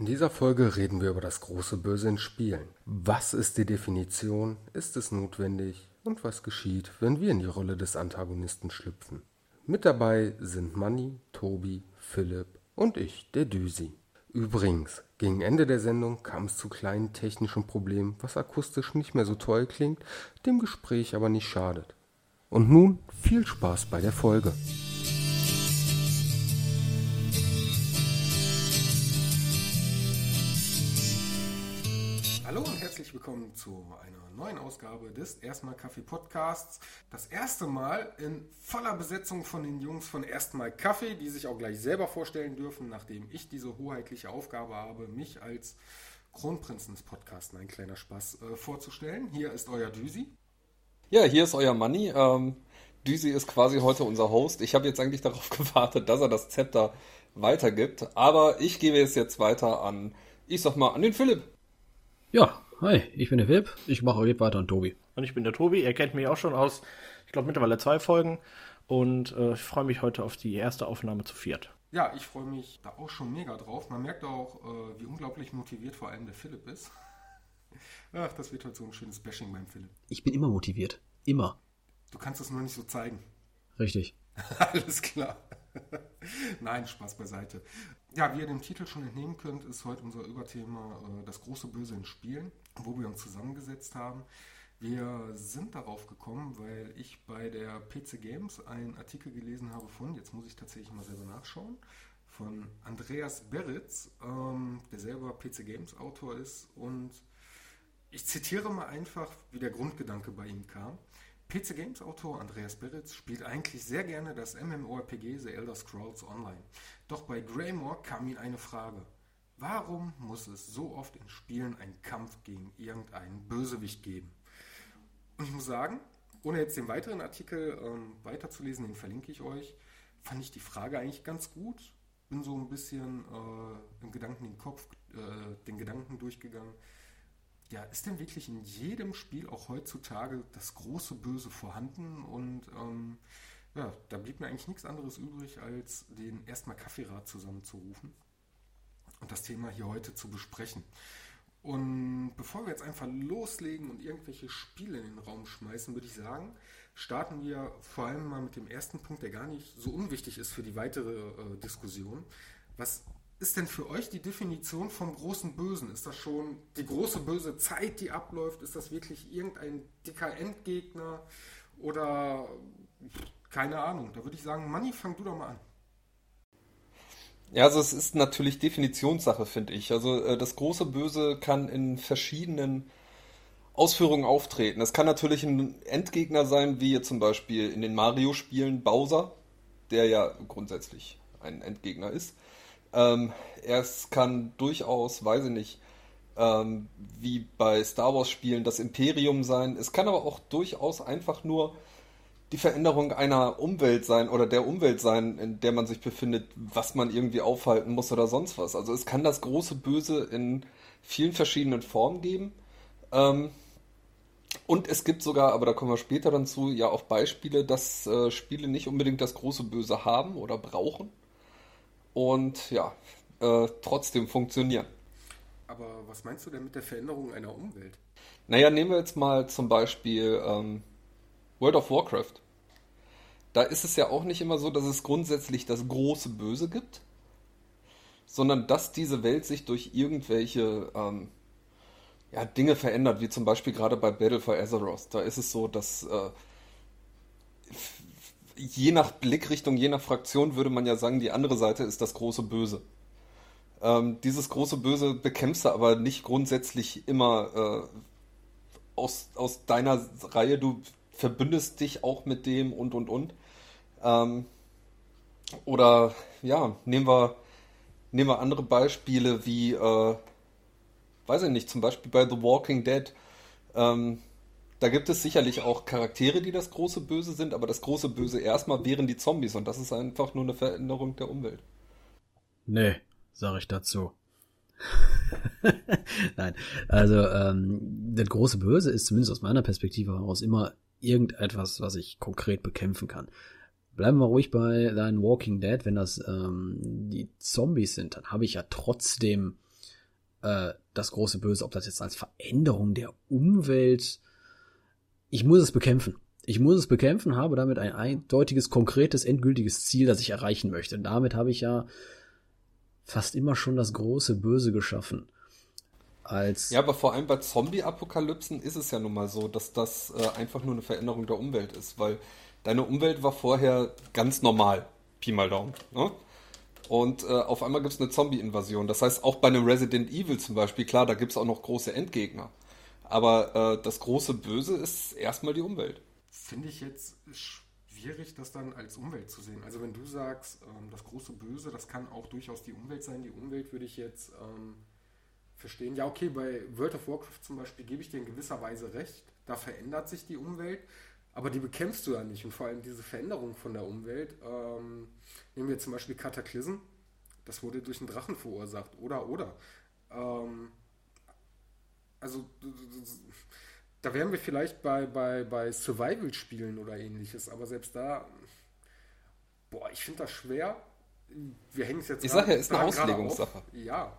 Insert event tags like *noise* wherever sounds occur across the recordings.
In dieser Folge reden wir über das große Böse in Spielen. Was ist die Definition? Ist es notwendig? Und was geschieht, wenn wir in die Rolle des Antagonisten schlüpfen? Mit dabei sind Manni, Tobi, Philipp und ich, der Düsi. Übrigens, gegen Ende der Sendung kam es zu kleinen technischen Problemen, was akustisch nicht mehr so toll klingt, dem Gespräch aber nicht schadet. Und nun viel Spaß bei der Folge. Willkommen zu einer neuen Ausgabe des Erstmal Kaffee Podcasts. Das erste Mal in voller Besetzung von den Jungs von Erstmal Kaffee, die sich auch gleich selber vorstellen dürfen, nachdem ich diese hoheitliche Aufgabe habe, mich als Kronprinzen des Podcasts, ein kleiner Spaß, äh, vorzustellen. Hier ist euer Düsi. Ja, hier ist euer Manni. Ähm, Düsi ist quasi heute unser Host. Ich habe jetzt eigentlich *laughs* darauf gewartet, dass er das Zepter weitergibt, aber ich gebe es jetzt weiter an, ich sag mal, an den Philipp. Ja, hi, ich bin der Philipp. Ich mache jetzt weiter an Tobi. Und ich bin der Tobi. Ihr kennt mich auch schon aus, ich glaube, mittlerweile zwei Folgen. Und äh, ich freue mich heute auf die erste Aufnahme zu viert. Ja, ich freue mich da auch schon mega drauf. Man merkt auch, äh, wie unglaublich motiviert vor allem der Philipp ist. *laughs* Ach, das wird heute so ein schönes Bashing beim Philipp. Ich bin immer motiviert. Immer. Du kannst es nur nicht so zeigen. Richtig. *laughs* Alles klar. *laughs* Nein, Spaß beiseite. Ja, wie ihr dem Titel schon entnehmen könnt, ist heute unser Überthema äh, das große Böse in Spielen, wo wir uns zusammengesetzt haben. Wir sind darauf gekommen, weil ich bei der PC Games einen Artikel gelesen habe von, jetzt muss ich tatsächlich mal selber nachschauen, von Andreas Beritz, ähm, der selber PC Games Autor ist. Und ich zitiere mal einfach, wie der Grundgedanke bei ihm kam. PC Games Autor Andreas Beritz spielt eigentlich sehr gerne das MMORPG The Elder Scrolls Online. Doch bei Greymore kam ihm eine Frage. Warum muss es so oft in Spielen einen Kampf gegen irgendeinen Bösewicht geben? Und ich muss sagen, ohne jetzt den weiteren Artikel ähm, weiterzulesen, den verlinke ich euch, fand ich die Frage eigentlich ganz gut. Bin so ein bisschen äh, im Gedanken den Kopf, äh, den Gedanken durchgegangen ja, ist denn wirklich in jedem Spiel auch heutzutage das große Böse vorhanden? Und ähm, ja, da blieb mir eigentlich nichts anderes übrig, als den erstmal Kaffeerat zusammenzurufen und das Thema hier heute zu besprechen. Und bevor wir jetzt einfach loslegen und irgendwelche Spiele in den Raum schmeißen, würde ich sagen, starten wir vor allem mal mit dem ersten Punkt, der gar nicht so unwichtig ist für die weitere äh, Diskussion. Was ist denn für euch die Definition vom großen Bösen? Ist das schon die große böse Zeit, die abläuft? Ist das wirklich irgendein dicker Endgegner? Oder keine Ahnung. Da würde ich sagen, Manni, fang du doch mal an. Ja, also es ist natürlich Definitionssache, finde ich. Also äh, das große Böse kann in verschiedenen Ausführungen auftreten. Es kann natürlich ein Endgegner sein, wie zum Beispiel in den Mario-Spielen Bowser, der ja grundsätzlich ein Endgegner ist. Ähm, es kann durchaus, weiß ich nicht, ähm, wie bei Star Wars Spielen das Imperium sein. Es kann aber auch durchaus einfach nur die Veränderung einer Umwelt sein oder der Umwelt sein, in der man sich befindet, was man irgendwie aufhalten muss oder sonst was. Also es kann das große Böse in vielen verschiedenen Formen geben. Ähm, und es gibt sogar, aber da kommen wir später dann zu, ja auch Beispiele, dass äh, Spiele nicht unbedingt das große Böse haben oder brauchen und ja, äh, trotzdem funktionieren. Aber was meinst du denn mit der Veränderung einer Umwelt? Naja, nehmen wir jetzt mal zum Beispiel ähm, World of Warcraft. Da ist es ja auch nicht immer so, dass es grundsätzlich das große Böse gibt, sondern dass diese Welt sich durch irgendwelche ähm, ja, Dinge verändert, wie zum Beispiel gerade bei Battle for Azeroth. Da ist es so, dass äh, je nach Blickrichtung, je nach Fraktion würde man ja sagen, die andere Seite ist das große Böse. Ähm, dieses große Böse bekämpfst du aber nicht grundsätzlich immer äh, aus, aus deiner Reihe. Du verbündest dich auch mit dem und und und. Ähm, oder ja, nehmen wir, nehmen wir andere Beispiele wie, äh, weiß ich nicht, zum Beispiel bei The Walking Dead. Ähm, da gibt es sicherlich auch Charaktere, die das große Böse sind, aber das große Böse erstmal wären die Zombies und das ist einfach nur eine Veränderung der Umwelt. Nee, sage ich dazu. *laughs* Nein, also ähm, das große Böse ist zumindest aus meiner Perspektive heraus immer irgendetwas, was ich konkret bekämpfen kann. Bleiben wir ruhig bei deinen Walking Dead, wenn das ähm, die Zombies sind, dann habe ich ja trotzdem äh, das große Böse, ob das jetzt als Veränderung der Umwelt, ich muss es bekämpfen. Ich muss es bekämpfen, habe damit ein eindeutiges, konkretes, endgültiges Ziel, das ich erreichen möchte. Und damit habe ich ja fast immer schon das große Böse geschaffen. Als ja, aber vor allem bei Zombie-Apokalypsen ist es ja nun mal so, dass das äh, einfach nur eine Veränderung der Umwelt ist, weil deine Umwelt war vorher ganz normal. Pi mal Daumen. Ne? Und äh, auf einmal gibt es eine Zombie-Invasion. Das heißt, auch bei einem Resident Evil zum Beispiel, klar, da gibt es auch noch große Endgegner. Aber äh, das große Böse ist erstmal die Umwelt. Finde ich jetzt schwierig, das dann als Umwelt zu sehen. Also wenn du sagst, ähm, das große Böse, das kann auch durchaus die Umwelt sein. Die Umwelt würde ich jetzt ähm, verstehen. Ja, okay, bei World of Warcraft zum Beispiel gebe ich dir in gewisser Weise recht. Da verändert sich die Umwelt. Aber die bekämpfst du ja nicht. Und vor allem diese Veränderung von der Umwelt, ähm, nehmen wir zum Beispiel Kataklysm, das wurde durch einen Drachen verursacht. Oder, oder. Ähm, also, da wären wir vielleicht bei, bei, bei Survival-Spielen oder ähnliches. Aber selbst da, boah, ich finde das schwer. Wir hängen es jetzt Ich sage ja, ist eine Auslegungssache. Ja.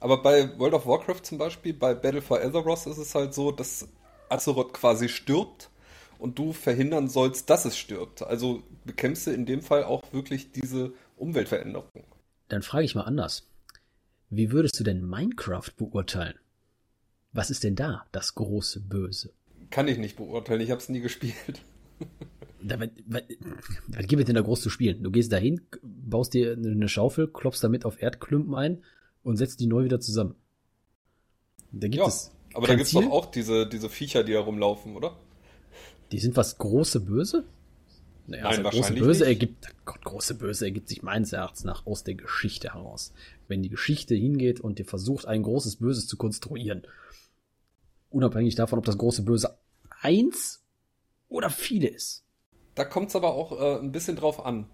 Aber bei World of Warcraft zum Beispiel, bei Battle for Azeroth ist es halt so, dass Azeroth quasi stirbt und du verhindern sollst, dass es stirbt. Also bekämpfst du in dem Fall auch wirklich diese Umweltveränderung. Dann frage ich mal anders. Wie würdest du denn Minecraft beurteilen? Was ist denn da das große Böse? Kann ich nicht beurteilen, ich habe es nie gespielt. *laughs* Da, was, was, was gibt es denn da groß zu spielen? Du gehst dahin, baust dir eine Schaufel, klopfst damit auf Erdklumpen ein und setzt die neu wieder zusammen. Da gibt ja, es aber da gibt es doch auch diese, diese Viecher, die da rumlaufen, oder? Die sind was große Böse? Naja, Nein, also große Böse nicht. ergibt, Gott, große Böse ergibt sich meines Erachtens nach aus der Geschichte heraus. Wenn die Geschichte hingeht und dir versucht, ein großes Böses zu konstruieren, unabhängig davon, ob das große Böse eins oder viele ist. Da kommt es aber auch äh, ein bisschen drauf an.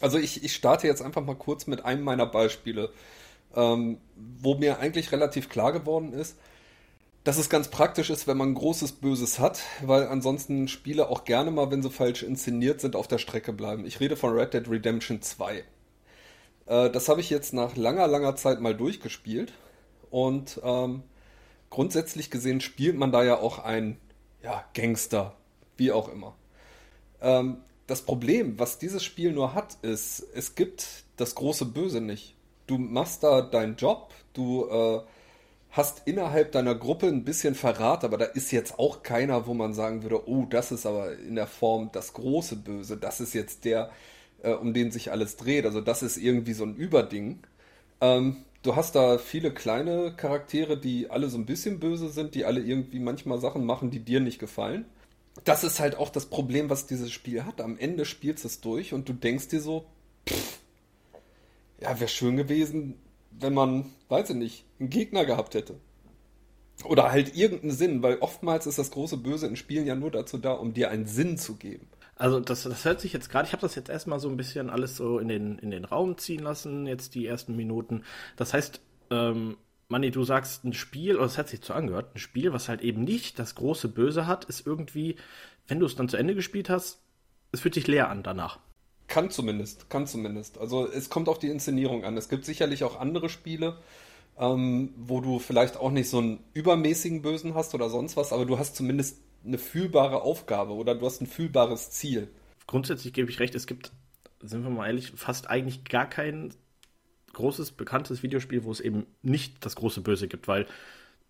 Also ich, ich starte jetzt einfach mal kurz mit einem meiner Beispiele, ähm, wo mir eigentlich relativ klar geworden ist, dass es ganz praktisch ist, wenn man ein großes Böses hat, weil ansonsten Spiele auch gerne mal, wenn sie falsch inszeniert sind, auf der Strecke bleiben. Ich rede von Red Dead Redemption 2. Äh, das habe ich jetzt nach langer, langer Zeit mal durchgespielt und ähm, grundsätzlich gesehen spielt man da ja auch ein ja, Gangster, wie auch immer. Ähm, das Problem, was dieses Spiel nur hat, ist, es gibt das große Böse nicht. Du machst da deinen Job, du äh, hast innerhalb deiner Gruppe ein bisschen Verrat, aber da ist jetzt auch keiner, wo man sagen würde, oh, das ist aber in der Form das große Böse, das ist jetzt der, äh, um den sich alles dreht. Also das ist irgendwie so ein Überding. Ähm, du hast da viele kleine Charaktere, die alle so ein bisschen böse sind, die alle irgendwie manchmal Sachen machen, die dir nicht gefallen. Das ist halt auch das Problem, was dieses Spiel hat. Am Ende spielst du es durch und du denkst dir so, pff, ja, wäre schön gewesen, wenn man, weiß ich nicht, einen Gegner gehabt hätte. Oder halt irgendeinen Sinn, weil oftmals ist das große Böse in Spielen ja nur dazu da, um dir einen Sinn zu geben. Also das, das hört sich jetzt gerade, ich habe das jetzt erstmal so ein bisschen alles so in den, in den Raum ziehen lassen, jetzt die ersten Minuten. Das heißt, ähm, Manni, du sagst ein Spiel, oder es hat sich so angehört, ein Spiel, was halt eben nicht das große Böse hat, ist irgendwie, wenn du es dann zu Ende gespielt hast, es fühlt sich leer an danach. Kann zumindest, kann zumindest. Also es kommt auf die Inszenierung an. Es gibt sicherlich auch andere Spiele, ähm, wo du vielleicht auch nicht so einen übermäßigen Bösen hast oder sonst was, aber du hast zumindest eine fühlbare Aufgabe oder du hast ein fühlbares Ziel. Grundsätzlich gebe ich recht, es gibt, sind wir mal ehrlich, fast eigentlich gar kein großes, bekanntes Videospiel, wo es eben nicht das große Böse gibt, weil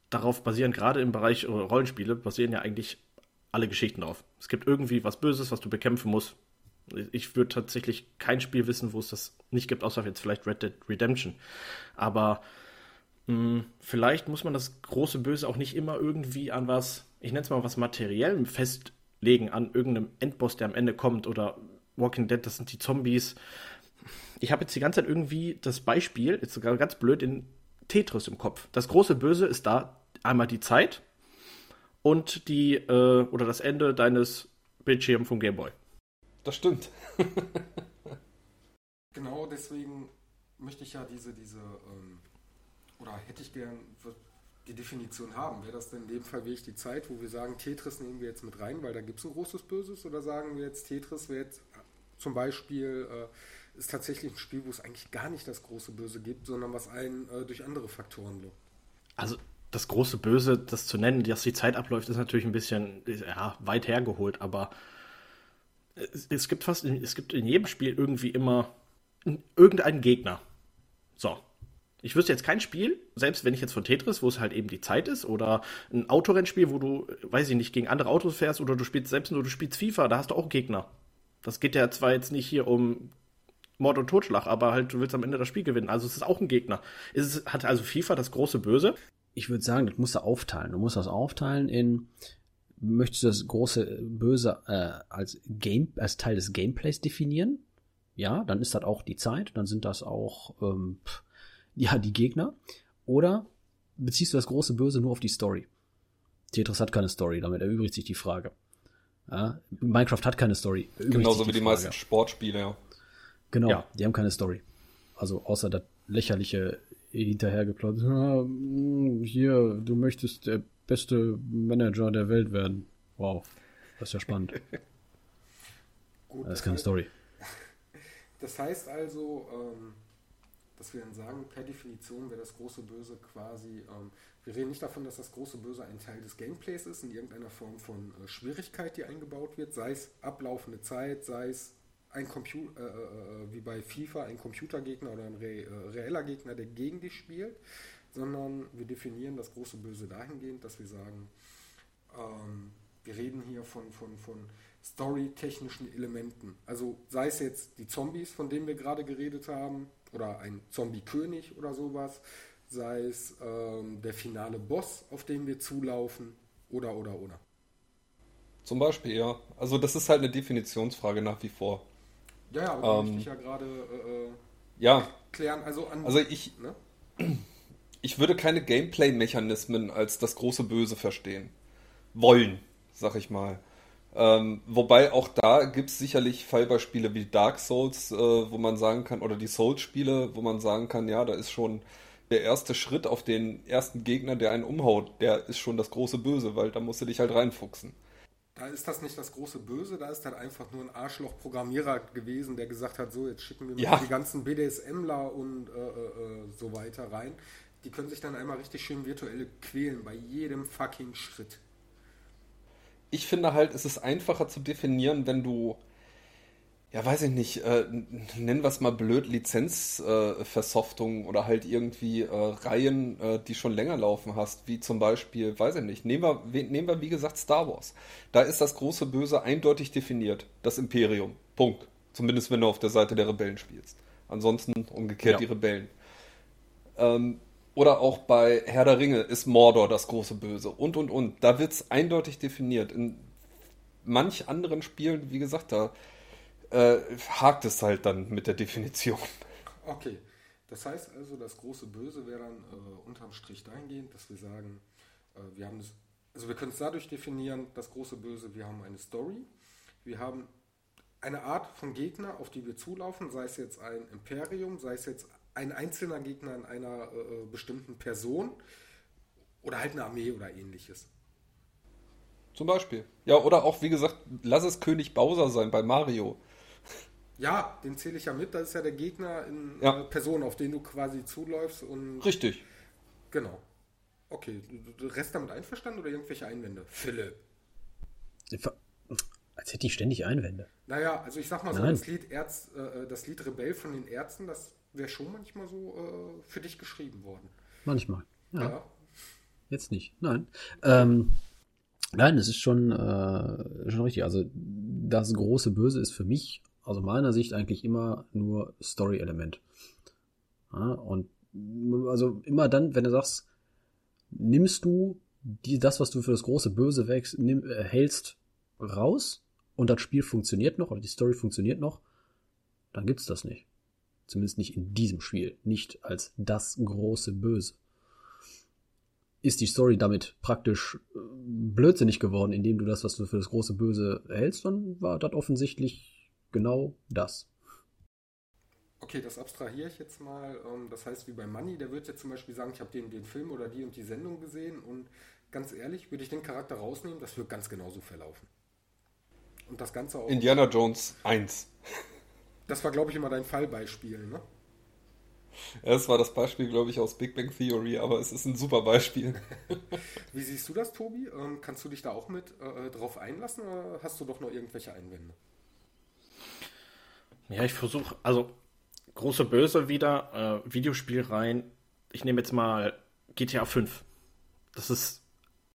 darauf basieren gerade im Bereich Rollenspiele, basieren ja eigentlich alle Geschichten drauf. Es gibt irgendwie was Böses, was du bekämpfen musst. Ich würde tatsächlich kein Spiel wissen, wo es das nicht gibt, außer jetzt vielleicht Red Dead Redemption. Aber mh, hm, vielleicht muss man das große Böse auch nicht immer irgendwie an was, ich nenne es mal was Materiellem festlegen, an irgendeinem Endboss, der am Ende kommt oder Walking Dead, das sind die Zombies. Ich habe jetzt die ganze Zeit irgendwie das Beispiel, jetzt sogar ganz blöd, in Tetris im Kopf. Das große Böse ist da einmal die Zeit und die, äh, oder das Ende deines Bildschirms vom Gameboy. Das stimmt. *laughs* genau deswegen möchte ich ja diese, diese, ähm, oder hätte ich gern die Definition haben. Wäre das denn in dem Fall wirklich die Zeit, wo wir sagen, Tetris nehmen wir jetzt mit rein, weil da gibt es ein großes Böses? Oder sagen wir jetzt, Tetris wäre jetzt zum Beispiel, äh, ist tatsächlich ein Spiel, wo es eigentlich gar nicht das große Böse gibt, sondern was einen äh, durch andere Faktoren lockt? Also das große Böse, das zu nennen, dass die Zeit abläuft, ist natürlich ein bisschen ja, weit hergeholt, aber es, gibt fast, es gibt in jedem Spiel irgendwie immer irgendeinen Gegner. So. Ich wüsste jetzt kein Spiel, selbst wenn ich jetzt von Tetris, wo es halt eben die Zeit ist, oder ein Autorennspiel, wo du, weiß ich nicht, gegen andere Autos fährst, oder du spielst selbst nur, du spielst FIFA, da hast du auch Gegner. Das geht ja zwar jetzt nicht hier um Mord und Totschlag, aber halt, du willst am Ende das Spiel gewinnen. Also es ist auch ein Gegner. Es hat also FIFA das große Böse. Ich würde sagen, das musst du aufteilen. Du musst das aufteilen in, möchtest du das große Böse äh, als Game, als Teil des Gameplays definieren? Ja, dann ist das auch die Zeit, dann sind das auch ähm, ja die Gegner. Oder beziehst du das große Böse nur auf die Story? Tetris hat keine Story, damit erübrigt sich die Frage. Ja, Minecraft hat keine Story. Genauso wie die Frage. meisten Sportspiele, ja. Genau, ja. die haben keine Story. Also außer das lächerliche hinterhergeplottet. Hier, du möchtest der beste Manager der Welt werden. Wow, das ist ja spannend. *laughs* Gut, das ist keine heißt, Story. *laughs* Das heißt also, ähm, dass wir dann sagen, per Definition wäre das große Böse quasi, ähm, wir reden nicht davon, dass das große Böse ein Teil des Gameplays ist, in irgendeiner Form von äh, Schwierigkeit, die eingebaut wird, sei es ablaufende Zeit, sei es ein Computer, äh, äh, äh, wie bei FIFA, ein Computergegner oder ein re äh, reeller Gegner, der gegen dich spielt, sondern wir definieren das große Böse dahingehend, dass wir sagen, ähm, wir reden hier von, von, von storytechnischen Elementen. Also sei es jetzt die Zombies, von denen wir gerade geredet haben, oder ein Zombie-König oder sowas, sei es ähm, der finale Boss, auf den wir zulaufen, oder, oder, oder. Zum Beispiel, ja. Also das ist halt eine Definitionsfrage nach wie vor. Ja, ja, aber ähm, ich ja gerade äh, äh, ja. klären. Also, an, also ich, ne? Ich würde keine Gameplay-Mechanismen als das große Böse verstehen. Wollen, sag ich mal. Ähm, wobei auch da gibt es sicherlich Fallbeispiele wie Dark Souls, äh, wo man sagen kann, oder die Souls-Spiele, wo man sagen kann, ja, da ist schon der erste Schritt auf den ersten Gegner, der einen umhaut, der ist schon das große Böse, weil da musst du dich halt reinfuchsen. Da ist das nicht das große Böse, da ist halt einfach nur ein Arschloch-Programmierer gewesen, der gesagt hat, so, jetzt schicken wir ja. die ganzen BDSMler und äh, äh, äh, so weiter rein. Die können sich dann einmal richtig schön virtuell quälen bei jedem fucking Schritt. Ich finde halt, es ist einfacher zu definieren, wenn du ja, weiß ich nicht, äh, nennen wir es mal blöd, Lizenzversoftung äh, oder halt irgendwie äh, Reihen, äh, die schon länger laufen hast, wie zum Beispiel, weiß ich nicht, nehmen wir, nehmen wir wie gesagt Star Wars. Da ist das große Böse eindeutig definiert, das Imperium. Punkt. Zumindest wenn du auf der Seite der Rebellen spielst. Ansonsten umgekehrt ja. die Rebellen. Ähm, oder auch bei Herr der Ringe ist Mordor das große Böse und und und. Da wird es eindeutig definiert. In manch anderen Spielen, wie gesagt, da äh, hakt es halt dann mit der Definition. Okay, das heißt also, das große Böse wäre dann äh, unterm Strich dahingehend, dass wir sagen, äh, wir haben das, also wir können es dadurch definieren, das große Böse, wir haben eine Story, wir haben eine Art von Gegner, auf die wir zulaufen, sei es jetzt ein Imperium, sei es jetzt ein einzelner Gegner in einer äh, äh bestimmten Person oder halt eine Armee oder ähnliches. Zum Beispiel. Ja, oder auch, wie gesagt, lass es König Bowser sein bei Mario. Ja, den zähle ich ja mit. Das ist ja der Gegner in ja. Person, auf den du quasi zuläufst. Und Richtig. Genau. Okay, du, du Rest damit einverstanden oder irgendwelche Einwände? Philipp. Als hätte ich ständig Einwände. Naja, also ich sag mal so, das Lied, Erz, äh, das Lied Rebell von den Ärzten, das wäre schon manchmal so äh, für dich geschrieben worden. Manchmal, ja. ja. Jetzt nicht, nein. Ähm, nein, es ist schon, äh, schon richtig. Also das große Böse ist für mich aus meiner Sicht eigentlich immer nur Story-Element. Ja, und also immer dann, wenn du sagst, nimmst du die, das, was du für das große Böse wächst, nimm, äh, hältst raus und das Spiel funktioniert noch oder die Story funktioniert noch, dann gibt's das nicht. Zumindest nicht in diesem Spiel. Nicht als das große Böse. Ist die Story damit praktisch äh, blödsinnig geworden, indem du das, was du für das große Böse hältst, dann war das offensichtlich genau das. Okay, das abstrahiere ich jetzt mal. Ähm, das heißt, wie bei Money, der wird jetzt zum Beispiel sagen, ich habe den, den Film oder die und die Sendung gesehen und ganz ehrlich, würde ich den Charakter rausnehmen, das wird ganz genauso verlaufen. Und das Ganze auch. Indiana Jones 1. Das war, glaube ich, immer dein Fallbeispiel, ne? Es war das Beispiel, glaube ich, aus Big Bang Theory, aber es ist ein super Beispiel. *laughs* Wie siehst du das, Tobi? Ähm, kannst du dich da auch mit äh, drauf einlassen oder hast du doch noch irgendwelche Einwände? Ja, ich versuche, also große Böse wieder, äh, Videospiel rein. Ich nehme jetzt mal GTA 5. Das ist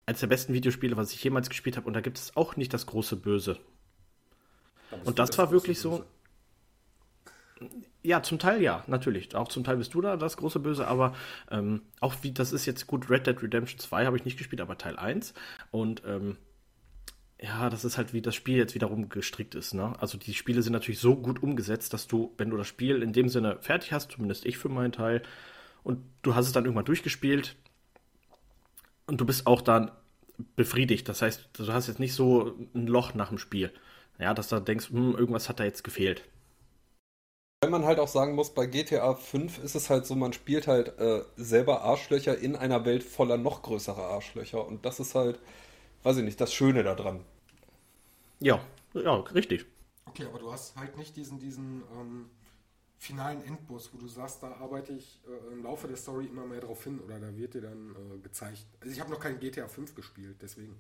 eines der besten Videospiele, was ich jemals gespielt habe und da gibt es auch nicht das große Böse. Und das, das war wirklich Böse. so. Ja, zum Teil ja, natürlich. Auch zum Teil bist du da das große Böse, aber ähm, auch wie das ist jetzt gut, Red Dead Redemption 2 habe ich nicht gespielt, aber Teil 1. Und ähm, ja, das ist halt wie das Spiel jetzt wiederum gestrickt ist. Ne? Also die Spiele sind natürlich so gut umgesetzt, dass du, wenn du das Spiel in dem Sinne fertig hast, zumindest ich für meinen Teil, und du hast es dann irgendwann durchgespielt und du bist auch dann befriedigt. Das heißt, du hast jetzt nicht so ein Loch nach dem Spiel. Ja, dass du denkst, hm, irgendwas hat da jetzt gefehlt. Weil man halt auch sagen muss, bei GTA 5 ist es halt so, man spielt halt äh, selber Arschlöcher in einer Welt voller noch größerer Arschlöcher. Und das ist halt, weiß ich nicht, das Schöne daran. Ja, ja, richtig. Okay, aber du hast halt nicht diesen, diesen ähm, finalen Endboss, wo du sagst, da arbeite ich äh, im Laufe der Story immer mehr drauf hin oder da wird dir dann äh, gezeigt. Also ich habe noch kein GTA 5 gespielt, deswegen.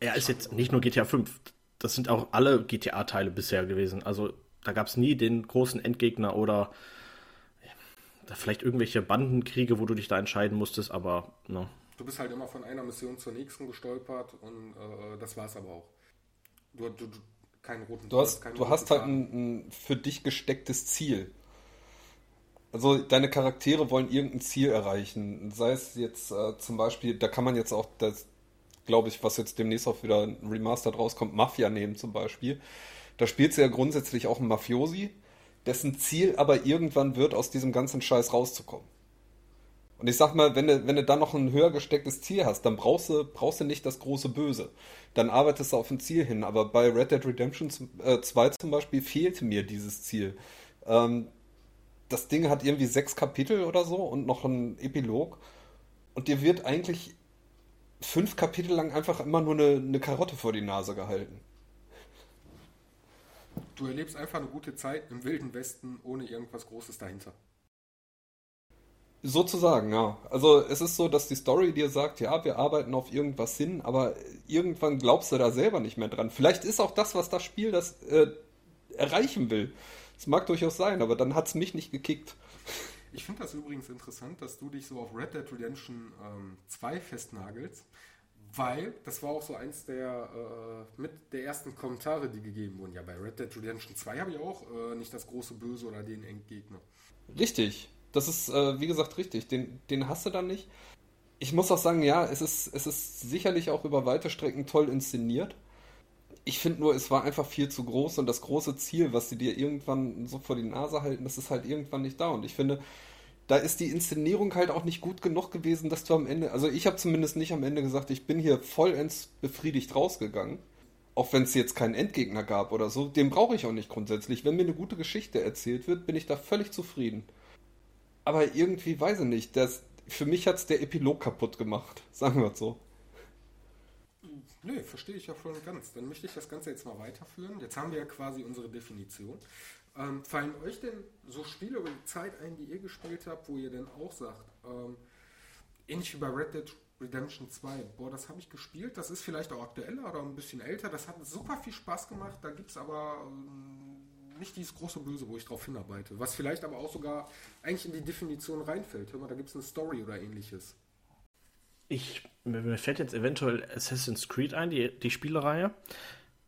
Er ist jetzt nicht nur GTA 5, das sind auch alle GTA-Teile bisher gewesen. Also da gab es nie den großen Endgegner oder ja, vielleicht irgendwelche Bandenkriege, wo du dich da entscheiden musstest, aber ne. Du bist halt immer von einer Mission zur nächsten gestolpert und äh, das war es aber auch. Du, du, du keinen roten Du hast, du hast halt ein, ein für dich gestecktes Ziel. Also deine Charaktere wollen irgendein Ziel erreichen. Sei es jetzt äh, zum Beispiel, da kann man jetzt auch das, glaube ich, was jetzt demnächst auch wieder Remastered rauskommt, Mafia nehmen zum Beispiel. Da spielt sie ja grundsätzlich auch einen Mafiosi, dessen Ziel aber irgendwann wird, aus diesem ganzen Scheiß rauszukommen. Und ich sag mal, wenn du, wenn du dann noch ein höher gestecktes Ziel hast, dann brauchst du, brauchst du nicht das große Böse. Dann arbeitest du auf ein Ziel hin. Aber bei Red Dead Redemption 2 äh, zum Beispiel fehlte mir dieses Ziel. Ähm, das Ding hat irgendwie sechs Kapitel oder so und noch ein Epilog. Und dir wird eigentlich fünf Kapitel lang einfach immer nur eine, eine Karotte vor die Nase gehalten. Du erlebst einfach eine gute Zeit im wilden Westen ohne irgendwas Großes dahinter. Sozusagen, ja. Also es ist so, dass die Story dir sagt, ja, wir arbeiten auf irgendwas hin, aber irgendwann glaubst du da selber nicht mehr dran. Vielleicht ist auch das, was das Spiel das äh, erreichen will. Das mag durchaus sein, aber dann hat es mich nicht gekickt. Ich finde das übrigens interessant, dass du dich so auf Red Dead Redemption ähm, 2 festnagelst. Weil, das war auch so eins der äh, mit der ersten Kommentare, die gegeben wurden. Ja, bei Red Dead Redemption 2 habe ich auch äh, nicht das große Böse oder den Endgegner. Richtig. Das ist, äh, wie gesagt, richtig. Den, den hast du dann nicht. Ich muss auch sagen, ja, es ist, es ist sicherlich auch über weite Strecken toll inszeniert. Ich finde nur, es war einfach viel zu groß und das große Ziel, was sie dir irgendwann so vor die Nase halten, das ist halt irgendwann nicht da. Und ich finde, da ist die Inszenierung halt auch nicht gut genug gewesen, dass du am Ende, also ich habe zumindest nicht am Ende gesagt, ich bin hier vollends befriedigt rausgegangen. Auch wenn es jetzt keinen Endgegner gab oder so, den brauche ich auch nicht grundsätzlich. Wenn mir eine gute Geschichte erzählt wird, bin ich da völlig zufrieden. Aber irgendwie weiß ich nicht, das, für mich hat es der Epilog kaputt gemacht, *laughs* sagen wir es so. Nee, verstehe ich ja voll und ganz. Dann möchte ich das Ganze jetzt mal weiterführen. Jetzt haben wir ja quasi unsere Definition. Ähm, fallen euch denn so Spiele über die Zeit ein, die ihr gespielt habt, wo ihr denn auch sagt, ähm, ähnlich wie bei Red Dead Redemption 2, boah, das habe ich gespielt, das ist vielleicht auch aktueller oder ein bisschen älter, das hat super viel Spaß gemacht, da gibt es aber ähm, nicht dieses große Böse, wo ich drauf hinarbeite, was vielleicht aber auch sogar eigentlich in die Definition reinfällt. Hör mal, da gibt es eine Story oder ähnliches. Ich, mir fällt jetzt eventuell Assassin's Creed ein, die, die Spielereihe.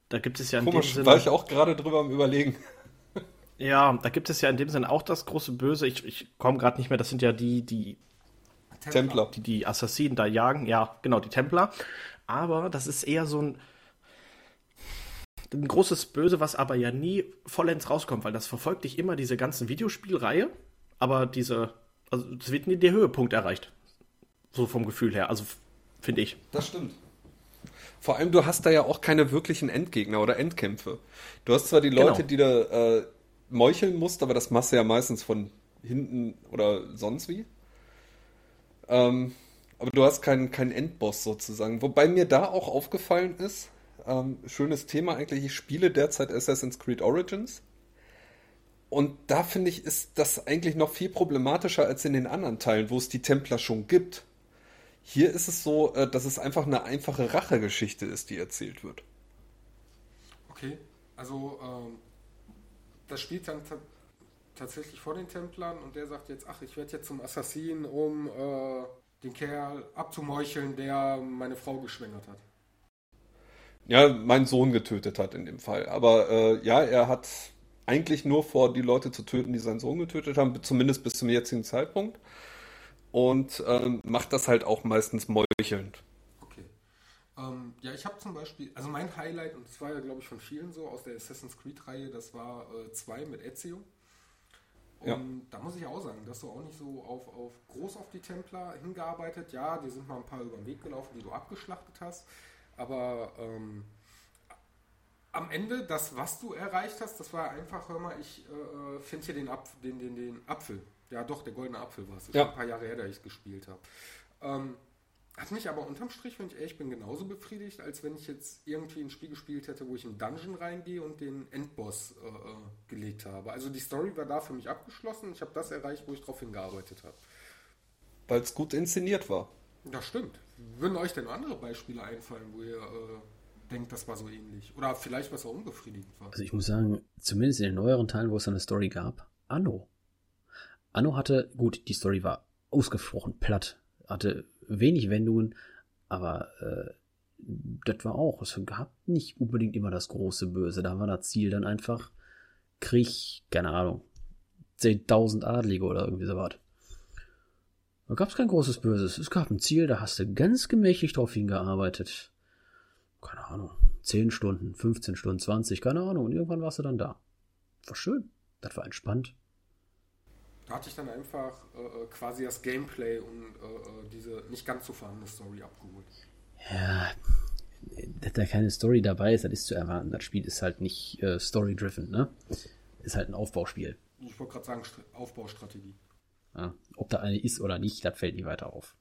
Da gibt es ja in Komisch, dem Sinne, war ich auch gerade drüber am überlegen. Ja, da gibt es ja in dem Sinne auch das große Böse. Ich, ich komme gerade nicht mehr. Das sind ja die, die Templer, die die Assassinen da jagen. Ja, genau, die Templer. Aber das ist eher so ein, ein großes Böse, was aber ja nie vollends rauskommt, weil das verfolgt dich immer, diese ganzen Videospielreihe. Aber diese, also es wird nie der Höhepunkt erreicht. So vom Gefühl her. Also finde ich. Das stimmt. Vor allem, du hast da ja auch keine wirklichen Endgegner oder Endkämpfe. Du hast zwar die Leute, genau. die da äh, meucheln musst, aber das machst du ja meistens von hinten oder sonst wie. Ähm, aber du hast keinen kein Endboss sozusagen. Wobei mir da auch aufgefallen ist, ähm, schönes Thema eigentlich, ich spiele derzeit Assassin's Creed Origins. Und da finde ich, ist das eigentlich noch viel problematischer als in den anderen Teilen, wo es die Templer schon gibt. Hier ist es so, äh, dass es einfach eine einfache Rachegeschichte ist, die erzählt wird. Okay, also ähm, das spielt dann tatsächlich vor den Templern und der sagt jetzt, ach, ich werde jetzt zum Assassin, um äh, den Kerl abzumeucheln, der meine Frau geschwängert hat. Ja, meinen Sohn getötet hat in dem Fall. Aber äh, ja, er hat eigentlich nur vor, die Leute zu töten, die seinen Sohn getötet haben, zumindest bis zum jetzigen Zeitpunkt. Und äh, macht das halt auch meistens meuchelnd. Ähm, ja, ich habe zum Beispiel, also mein Highlight, und das war ja, glaube ich, von vielen so aus der Assassin's Creed-Reihe, das war 2 äh, mit Ezio. Und ja. da muss ich auch sagen, dass du auch nicht so auf, auf groß auf die Templer hingearbeitet. Ja, die sind mal ein paar über den Weg gelaufen, die du abgeschlachtet hast. Aber ähm, am Ende, das, was du erreicht hast, das war einfach, hör mal, ich äh, äh finde hier den, Apf den, den, den Apfel. Ja, doch, der goldene Apfel war es. Ja. Ein paar Jahre her, da ich gespielt habe. Ähm, hat mich aber unterm Strich, wenn ich ehrlich bin, genauso befriedigt, als wenn ich jetzt irgendwie ein Spiel gespielt hätte, wo ich in einen Dungeon reingehe und den Endboss äh, äh, gelegt habe. Also die Story war da für mich abgeschlossen. Ich habe das erreicht, wo ich drauf hingearbeitet habe. Weil es gut inszeniert war. Das stimmt. Würden euch denn andere Beispiele einfallen, wo ihr äh, denkt, das war so ähnlich? Oder vielleicht was auch unbefriedigend war? Also ich muss sagen, zumindest in den neueren Teilen, wo es eine Story gab, Anno. Anno hatte, gut, die Story war ausgesprochen platt, hatte wenig Wendungen, aber äh, das war auch, es gab nicht unbedingt immer das große Böse. Da war das Ziel dann einfach Krieg, keine Ahnung, 10.000 Adlige oder irgendwie so was. Da gab es kein großes Böses. Es gab ein Ziel, da hast du ganz gemächlich drauf hingearbeitet. Keine Ahnung, 10 Stunden, 15 Stunden, 20, keine Ahnung. Und irgendwann warst du dann da. War schön. Das war entspannt. Da hatte ich dann einfach äh, äh, quasi das Gameplay und äh, äh, diese nicht ganz so vorhandene Story abgeholt. Ja, dass da keine Story dabei ist, das ist zu erwarten. Das Spiel ist halt nicht äh, story-driven, ne? Ist halt ein Aufbauspiel. Ich wollte gerade sagen, Aufbaustrategie. Ja, ob da eine ist oder nicht, das fällt nie weiter auf.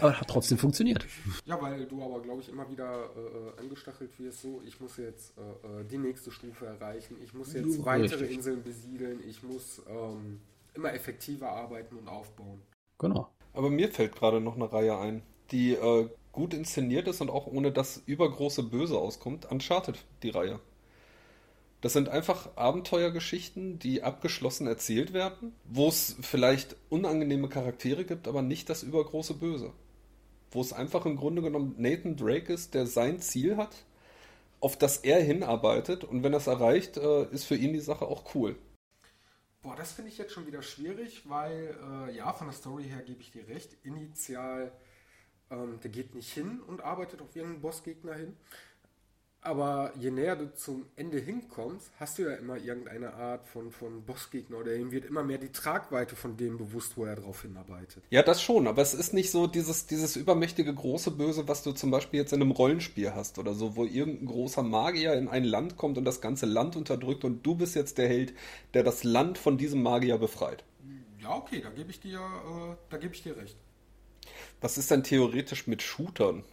Aber hat trotzdem funktioniert. Ja, weil du aber, glaube ich, immer wieder äh, angestachelt wirst, so, ich muss jetzt äh, äh die nächste Stufe erreichen, ich muss jetzt ja, weitere richtig. Inseln besiedeln, ich muss ähm, immer effektiver arbeiten und aufbauen. Genau. Aber mir fällt gerade noch eine Reihe ein, die äh, gut inszeniert ist und auch ohne das übergroße Böse auskommt. Uncharted, die Reihe. Das sind einfach Abenteuergeschichten, die abgeschlossen erzählt werden, wo es vielleicht unangenehme Charaktere gibt, aber nicht das übergroße Böse. Wo es einfach im Grunde genommen Nathan Drake ist, der sein Ziel hat, auf das er hinarbeitet und wenn er es erreicht, äh, ist für ihn die Sache auch cool. Boah, das finde ich jetzt schon wieder schwierig, weil äh, ja, von der Story her gebe ich dir recht. Initial, ähm, der geht nicht hin und arbeitet auf irgendeinen Bossgegner hin. Aber je näher du zum Ende hinkommst, hast du ja immer irgendeine Art von, von Bossgegner oder ihm wird immer mehr die Tragweite von dem bewusst, wo er drauf hinarbeitet. Ja, das schon, aber es ist nicht so dieses, dieses übermächtige große Böse, was du zum Beispiel jetzt in einem Rollenspiel hast oder so, wo irgendein großer Magier in ein Land kommt und das ganze Land unterdrückt und du bist jetzt der Held, der das Land von diesem Magier befreit. Ja, okay, da gebe ich dir, äh, da gebe ich dir recht. Was ist denn theoretisch mit Shootern?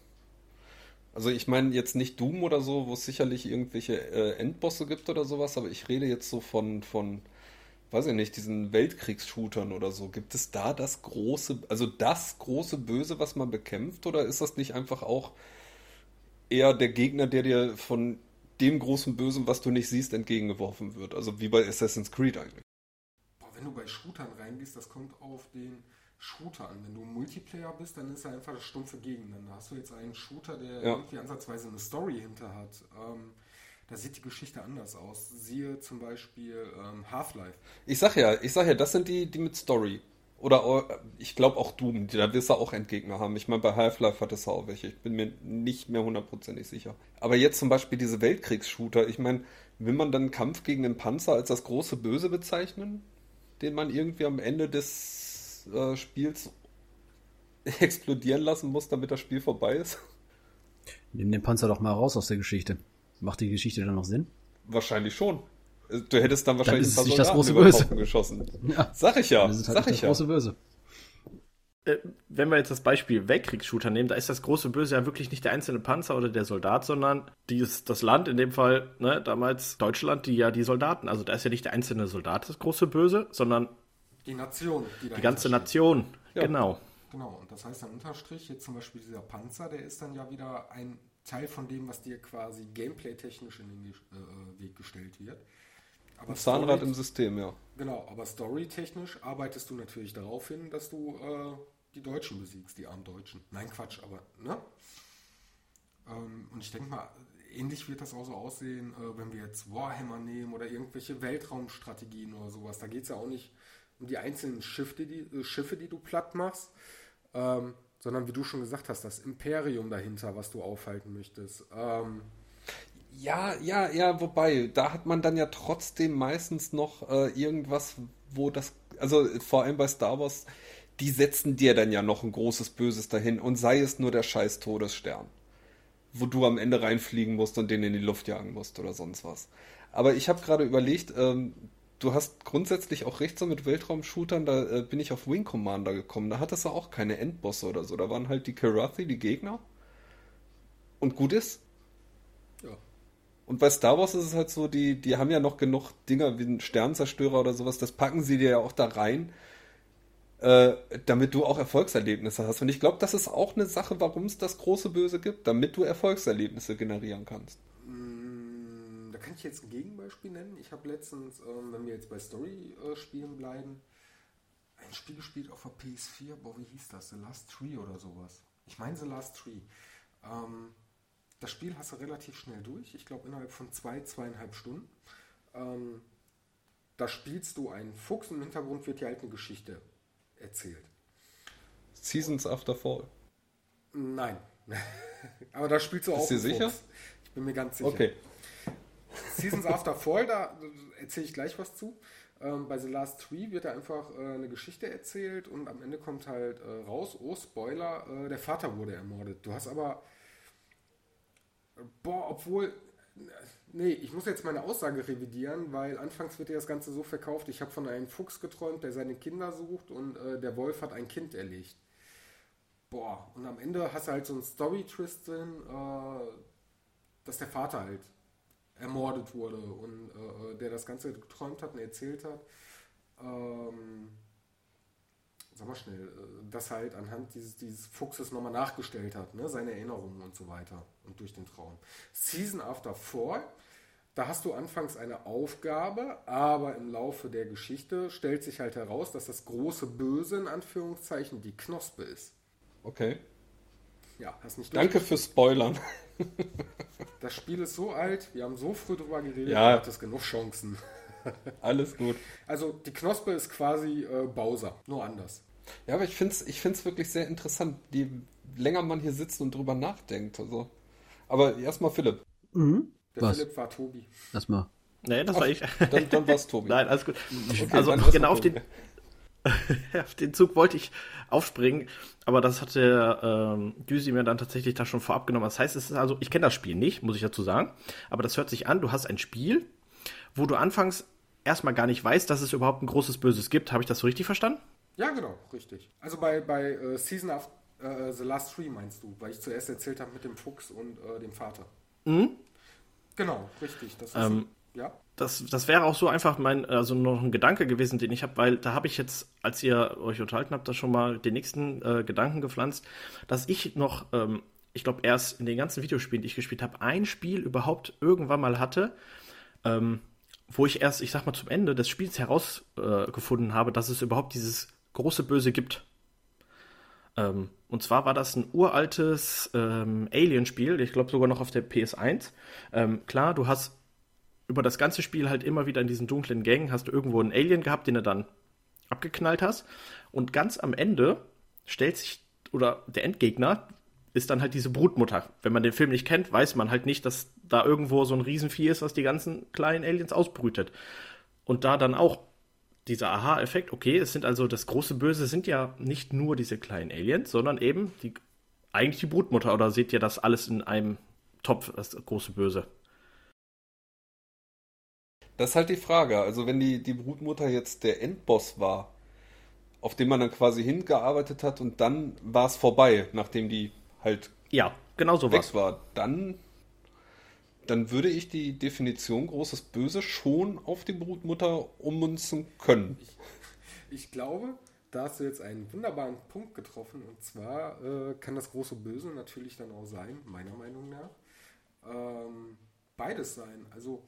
Also ich meine jetzt nicht Doom oder so, wo es sicherlich irgendwelche äh, Endbosse gibt oder sowas, aber ich rede jetzt so von, von, weiß ich nicht, diesen Weltkriegsshootern oder so. Gibt es da das große, also das große Böse, was man bekämpft, oder ist das nicht einfach auch eher der Gegner, der dir von dem großen Bösen, was du nicht siehst, entgegengeworfen wird? Also wie bei Assassin's Creed eigentlich. Boah, wenn du bei Shootern reingehst, das kommt auf den Shooter an. Wenn du Multiplayer bist, dann ist er einfach das stumpfe Gegeneinander. Hast du jetzt einen Shooter, der ja. irgendwie ansatzweise eine Story hinter hat, ähm, da sieht die Geschichte anders aus. Siehe zum Beispiel ähm, Half-Life. Ich sag ja, ich sag ja, das sind die, die mit Story. Oder äh, ich glaube auch Doom, da wirst du auch Endgegner haben. Ich meine, bei Half-Life hat es auch welche. Ich bin mir nicht mehr hundertprozentig sicher. Aber jetzt zum Beispiel diese Weltkriegs-Shooter, ich meine, will man dann Kampf gegen den Panzer als das große Böse bezeichnen? Den man irgendwie am Ende des äh, Spiels *laughs* explodieren lassen muss, damit das Spiel vorbei ist. Nimm den Panzer doch mal raus aus der Geschichte. Macht die Geschichte dann noch Sinn? Wahrscheinlich schon. Du hättest dann wahrscheinlich dann ist es nicht das große Böse geschossen. *laughs* Ja. Sag ich ja. Dann ist es halt Sag ich das ja. große Böse. äh, wenn wir jetzt das Beispiel Weltkriegsshooter nehmen, da ist das große Böse ja wirklich nicht der einzelne Panzer oder der Soldat, sondern dieses, das Land, in dem Fall ne, damals Deutschland, die ja die Soldaten. Also da ist ja nicht der einzelne Soldat das große Böse, sondern Die Nation. Die, die ganze steht. Nation. Ja. Genau. Genau, und das heißt dann Unterstrich, jetzt zum Beispiel dieser Panzer, der ist dann ja wieder ein Teil von dem, was dir quasi gameplay-technisch in den Ge- äh, Weg gestellt wird. Aber Ein Zahnrad Story- im System, ja. Genau, aber storytechnisch arbeitest du natürlich darauf hin, dass du äh, die Deutschen besiegst, die armen Deutschen. Nein, Quatsch, aber, ne? Ähm, und ich denke mal, ähnlich wird das auch so aussehen, äh, wenn wir jetzt Warhammer nehmen oder irgendwelche Weltraumstrategien oder sowas. Da geht es ja auch nicht um die einzelnen Schiffe, die, äh, Schiffe, die du platt machst, ähm, sondern wie du schon gesagt hast, das Imperium dahinter, was du aufhalten möchtest. Ähm, Ja, ja, ja, wobei, da hat man dann ja trotzdem meistens noch äh, irgendwas, wo das, also vor allem bei Star Wars, die setzen dir dann ja noch ein großes Böses dahin und sei es nur der scheiß Todesstern, wo du am Ende reinfliegen musst und den in die Luft jagen musst oder sonst was. Aber ich habe gerade überlegt, ähm, du hast grundsätzlich auch recht so mit Weltraumshootern, da äh, bin ich auf Wing Commander gekommen, da hattest du auch keine Endbosse oder so, da waren halt die Karathi, die Gegner und gut ist. ja. Und bei Star Wars ist es halt so, die, die haben ja noch genug Dinger wie ein Sternzerstörer oder sowas, das packen sie dir ja auch da rein, äh, damit du auch Erfolgserlebnisse hast. Und ich glaube, das ist auch eine Sache, warum es das große Böse gibt, damit du Erfolgserlebnisse generieren kannst. Kann ich jetzt ein Gegenbeispiel nennen. Ich habe letztens, ähm, wenn wir jetzt bei Story-Spielen bleiben, ein Spiel gespielt auf der PS4. Boah, wie hieß das? The Last Tree oder sowas. Ich meine The Last Tree. Ähm, das Spiel hast du relativ schnell durch. Ich glaube innerhalb von zwei, zweieinhalb Stunden. Ähm, da spielst du einen Fuchs und im Hintergrund wird dir halt eine Geschichte erzählt. Seasons After Fall. Nein. *laughs* Aber da spielst du auch. Bist du sicher? Fuchs. Ich bin mir ganz sicher. Okay. Seasons After Fall, da erzähle ich gleich was zu. Ähm, bei The Last Tree wird da einfach äh, eine Geschichte erzählt und am Ende kommt halt äh, raus, oh Spoiler, äh, der Vater wurde ermordet. Du hast aber, boah, obwohl, nee, ich muss jetzt meine Aussage revidieren, weil anfangs wird dir das Ganze so verkauft, ich habe von einem Fuchs geträumt, der seine Kinder sucht und äh, der Wolf hat ein Kind erlegt. Boah, und am Ende hast du halt so einen Story-Twist drin, äh, dass der Vater halt ermordet wurde und äh, der das Ganze geträumt hat und erzählt hat. Ähm, sag mal schnell, äh, das halt anhand dieses, dieses Fuchses nochmal nachgestellt hat, ne? seine Erinnerungen und so weiter und durch den Traum. Season After Fall, da hast du anfangs eine Aufgabe, aber im Laufe der Geschichte stellt sich halt heraus, dass das große Böse in Anführungszeichen die Knospe ist. Okay. Ja, hast nicht Danke fürs Spoilern. *laughs* Das Spiel ist so alt, wir haben so früh drüber geredet, Ja. du hattest genug Chancen. *laughs* Alles gut. Also die Knospe ist quasi äh, Bowser, nur anders. Ja, aber ich finde es ich find's wirklich sehr interessant, je länger man hier sitzt und drüber nachdenkt. Also. Aber erstmal Philipp. Mhm. Der Was? Philipp war Tobi. Lass mal. Nee, das war ich. Dann, dann war's Tobi. *laughs* Nein, alles gut. Okay, also genau auf den. *laughs* auf den Zug wollte ich aufspringen, aber das hat der ähm, Düsi mir dann tatsächlich da schon vorab genommen. Das heißt, es ist also, ich kenne das Spiel nicht, muss ich dazu sagen, aber das hört sich an, du hast ein Spiel, wo du anfangs erstmal gar nicht weißt, dass es überhaupt ein großes Böses gibt. Habe ich das so richtig verstanden? Ja, genau, richtig. Also bei, bei äh, Season of äh, The Last Tree meinst du, weil ich zuerst erzählt habe mit dem Fuchs und äh, dem Vater. Mhm. Genau, richtig. Das ist, Ähm, ja. Das, das wäre auch so einfach mein, also noch ein Gedanke gewesen, den ich habe, weil da habe ich jetzt, als ihr euch unterhalten habt, da schon mal den nächsten äh, Gedanken gepflanzt, dass ich noch, ähm, ich glaube, erst in den ganzen Videospielen, die ich gespielt habe, ein Spiel überhaupt irgendwann mal hatte, ähm, wo ich erst, ich sag mal, zum Ende des Spiels herausgefunden äh, habe, dass es überhaupt dieses große Böse gibt. Ähm, und zwar war das ein uraltes ähm, Alien-Spiel, ich glaube sogar noch auf der PS1. Ähm, klar, du hast über das ganze Spiel halt immer wieder in diesen dunklen Gängen hast du irgendwo einen Alien gehabt, den du dann abgeknallt hast. Und ganz am Ende stellt sich, oder der Endgegner ist dann halt diese Brutmutter. Wenn man den Film nicht kennt, weiß man halt nicht, dass da irgendwo so ein Riesenvieh ist, was die ganzen kleinen Aliens ausbrütet. Und da dann auch dieser Aha-Effekt, okay, es sind also das große Böse sind ja nicht nur diese kleinen Aliens, sondern eben die eigentlich die Brutmutter. Oder seht ihr das alles in einem Topf, das große Böse? Das ist halt die Frage. Also wenn die, die Brutmutter jetzt der Endboss war, auf den man dann quasi hingearbeitet hat und dann war es vorbei, nachdem die halt Ja, genau so weg was. war. Dann, dann würde ich die Definition großes Böse schon auf die Brutmutter ummünzen können. Ich glaube, da hast du jetzt einen wunderbaren Punkt getroffen. Und zwar äh, kann das große Böse natürlich dann auch sein, meiner Meinung nach, ähm, beides sein. Also,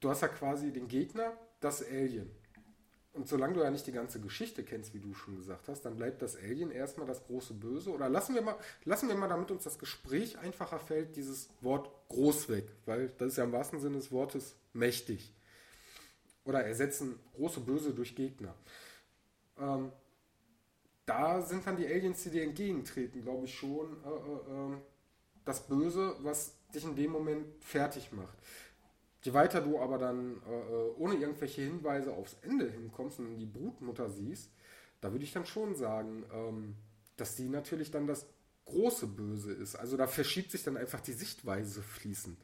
du hast ja quasi den Gegner, das Alien. Und solange du ja nicht die ganze Geschichte kennst, wie du schon gesagt hast, dann bleibt das Alien erstmal das große Böse. Oder lassen wir mal, lassen wir mal, damit uns das Gespräch einfacher fällt, dieses Wort groß weg, weil das ist ja im wahrsten Sinne des Wortes mächtig. Oder ersetzen große Böse durch Gegner. Ähm, da sind dann die Aliens, die dir entgegentreten, glaube ich schon, äh, äh, ähm, das Böse, was dich in dem Moment fertig macht. Je weiter du aber dann äh, äh, ohne irgendwelche Hinweise aufs Ende hinkommst und die Brutmutter siehst, da würde ich dann schon sagen, ähm, dass die natürlich dann das große Böse ist. Also da verschiebt sich dann einfach die Sichtweise fließend.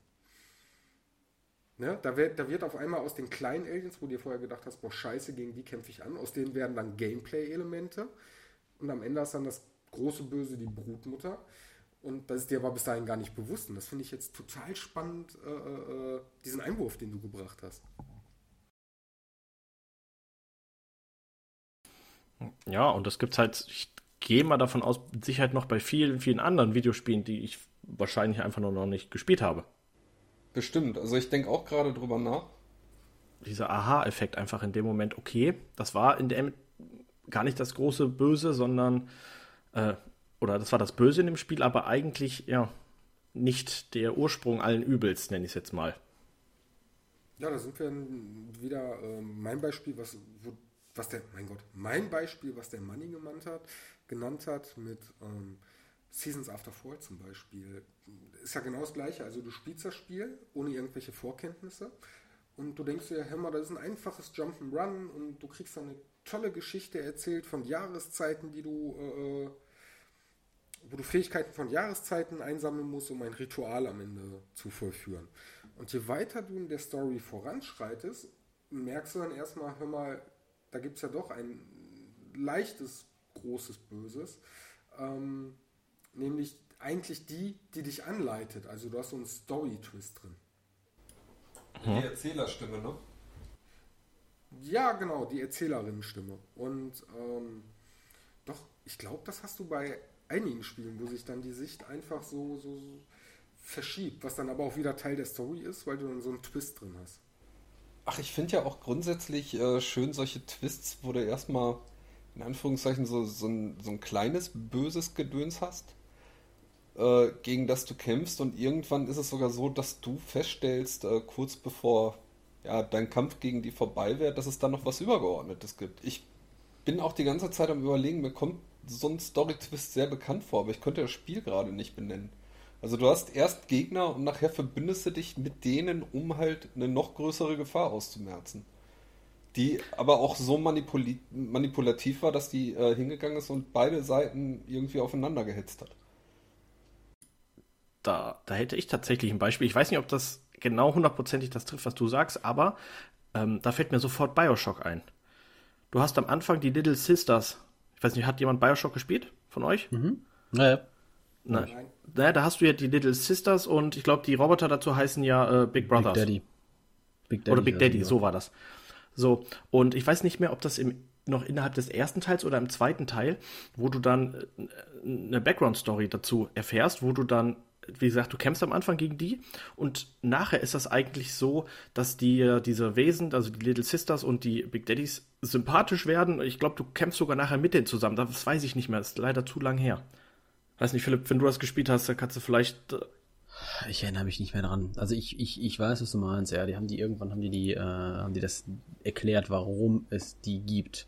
Ne? Da, wird, da wird auf einmal aus den kleinen Aliens, wo du dir vorher gedacht hast, boah, scheiße, gegen die kämpfe ich an, aus denen werden dann Gameplay-Elemente. Und am Ende ist dann das große Böse die Brutmutter. Und das ist dir aber bis dahin gar nicht bewusst. Und das finde ich jetzt total spannend, äh, äh, diesen Einwurf, den du gebracht hast. Ja, und das gibt's halt, ich gehe mal davon aus, mit Sicherheit noch bei vielen, vielen anderen Videospielen, die ich wahrscheinlich einfach nur noch nicht gespielt habe. Bestimmt. Also ich denke auch gerade drüber nach. Dieser Aha-Effekt einfach in dem Moment, okay, das war in dem gar nicht das große Böse, sondern, äh, oder das war das Böse in dem Spiel, aber eigentlich, ja, nicht der Ursprung allen Übels, nenne ich es jetzt mal. Ja, da sind wir wieder ähm, mein Beispiel, was, wo, was der, mein Gott, mein Beispiel, was der Money genannt hat, genannt hat mit ähm, Seasons After Fall zum Beispiel. Ist ja genau das gleiche. Also du spielst das Spiel ohne irgendwelche Vorkenntnisse und du denkst dir, hör mal, das ist ein einfaches Jump'n'Run und du kriegst eine tolle Geschichte erzählt von Jahreszeiten, die du, äh, wo du Fähigkeiten von Jahreszeiten einsammeln musst, um ein Ritual am Ende zu vollführen. Und je weiter du in der Story voranschreitest, merkst du dann erstmal, hör mal, da gibt es ja doch ein leichtes, großes Böses. Ähm, nämlich eigentlich die, die dich anleitet. Also du hast so einen Story-Twist drin. Die Erzählerstimme, ne? Ja, genau, die Erzählerinnenstimme. Und ähm, doch, ich glaube, das hast du bei einigen Spielen, wo sich dann die Sicht einfach so, so, so verschiebt, was dann aber auch wieder Teil der Story ist, weil du dann so einen Twist drin hast. Ach, ich finde ja auch grundsätzlich äh, schön solche Twists, wo du erstmal in Anführungszeichen so, so, ein, so ein kleines böses Gedöns hast, äh, gegen das du kämpfst und irgendwann ist es sogar so, dass du feststellst, äh, kurz bevor ja, dein Kampf gegen die vorbei wäre, dass es dann noch was Übergeordnetes gibt. Ich bin auch die ganze Zeit am überlegen, mir kommt so ein Story-Twist sehr bekannt vor, aber ich könnte das Spiel gerade nicht benennen. Also du hast erst Gegner und nachher verbündest du dich mit denen, um halt eine noch größere Gefahr auszumerzen. Die aber auch so manipuli manipulativ war, dass die äh, hingegangen ist und beide Seiten irgendwie aufeinander gehetzt hat. Da, da hätte ich tatsächlich ein Beispiel. Ich weiß nicht, ob das genau hundertprozentig das trifft, was du sagst, aber ähm, da fällt mir sofort Bioshock ein. Du hast am Anfang die Little Sisters. Ich weiß nicht, hat jemand Bioshock gespielt von euch? Mhm. Naja. Nein. Nein. Naja, da hast du ja die Little Sisters und ich glaube, die Roboter dazu heißen ja äh, Big Brothers. Big Daddy. Big Daddy. Oder Big Daddy, so war das. So, und ich weiß nicht mehr, ob das im, noch innerhalb des ersten Teils oder im zweiten Teil, wo du dann äh, eine Background-Story dazu erfährst, wo du dann wie gesagt, du kämpfst am Anfang gegen die und nachher ist das eigentlich so, dass die diese Wesen, also die Little Sisters und die Big Daddies sympathisch werden. Ich glaube, du kämpfst sogar nachher mit denen zusammen. Das weiß ich nicht mehr. Das ist leider zu lang her. Weiß nicht, Philipp, wenn du das gespielt hast, dann kannst du vielleicht. Äh ich erinnere mich nicht mehr dran. Also ich, ich, ich weiß, was du meinst, ja. Die haben die irgendwann haben die die, äh, haben die das erklärt, warum es die gibt.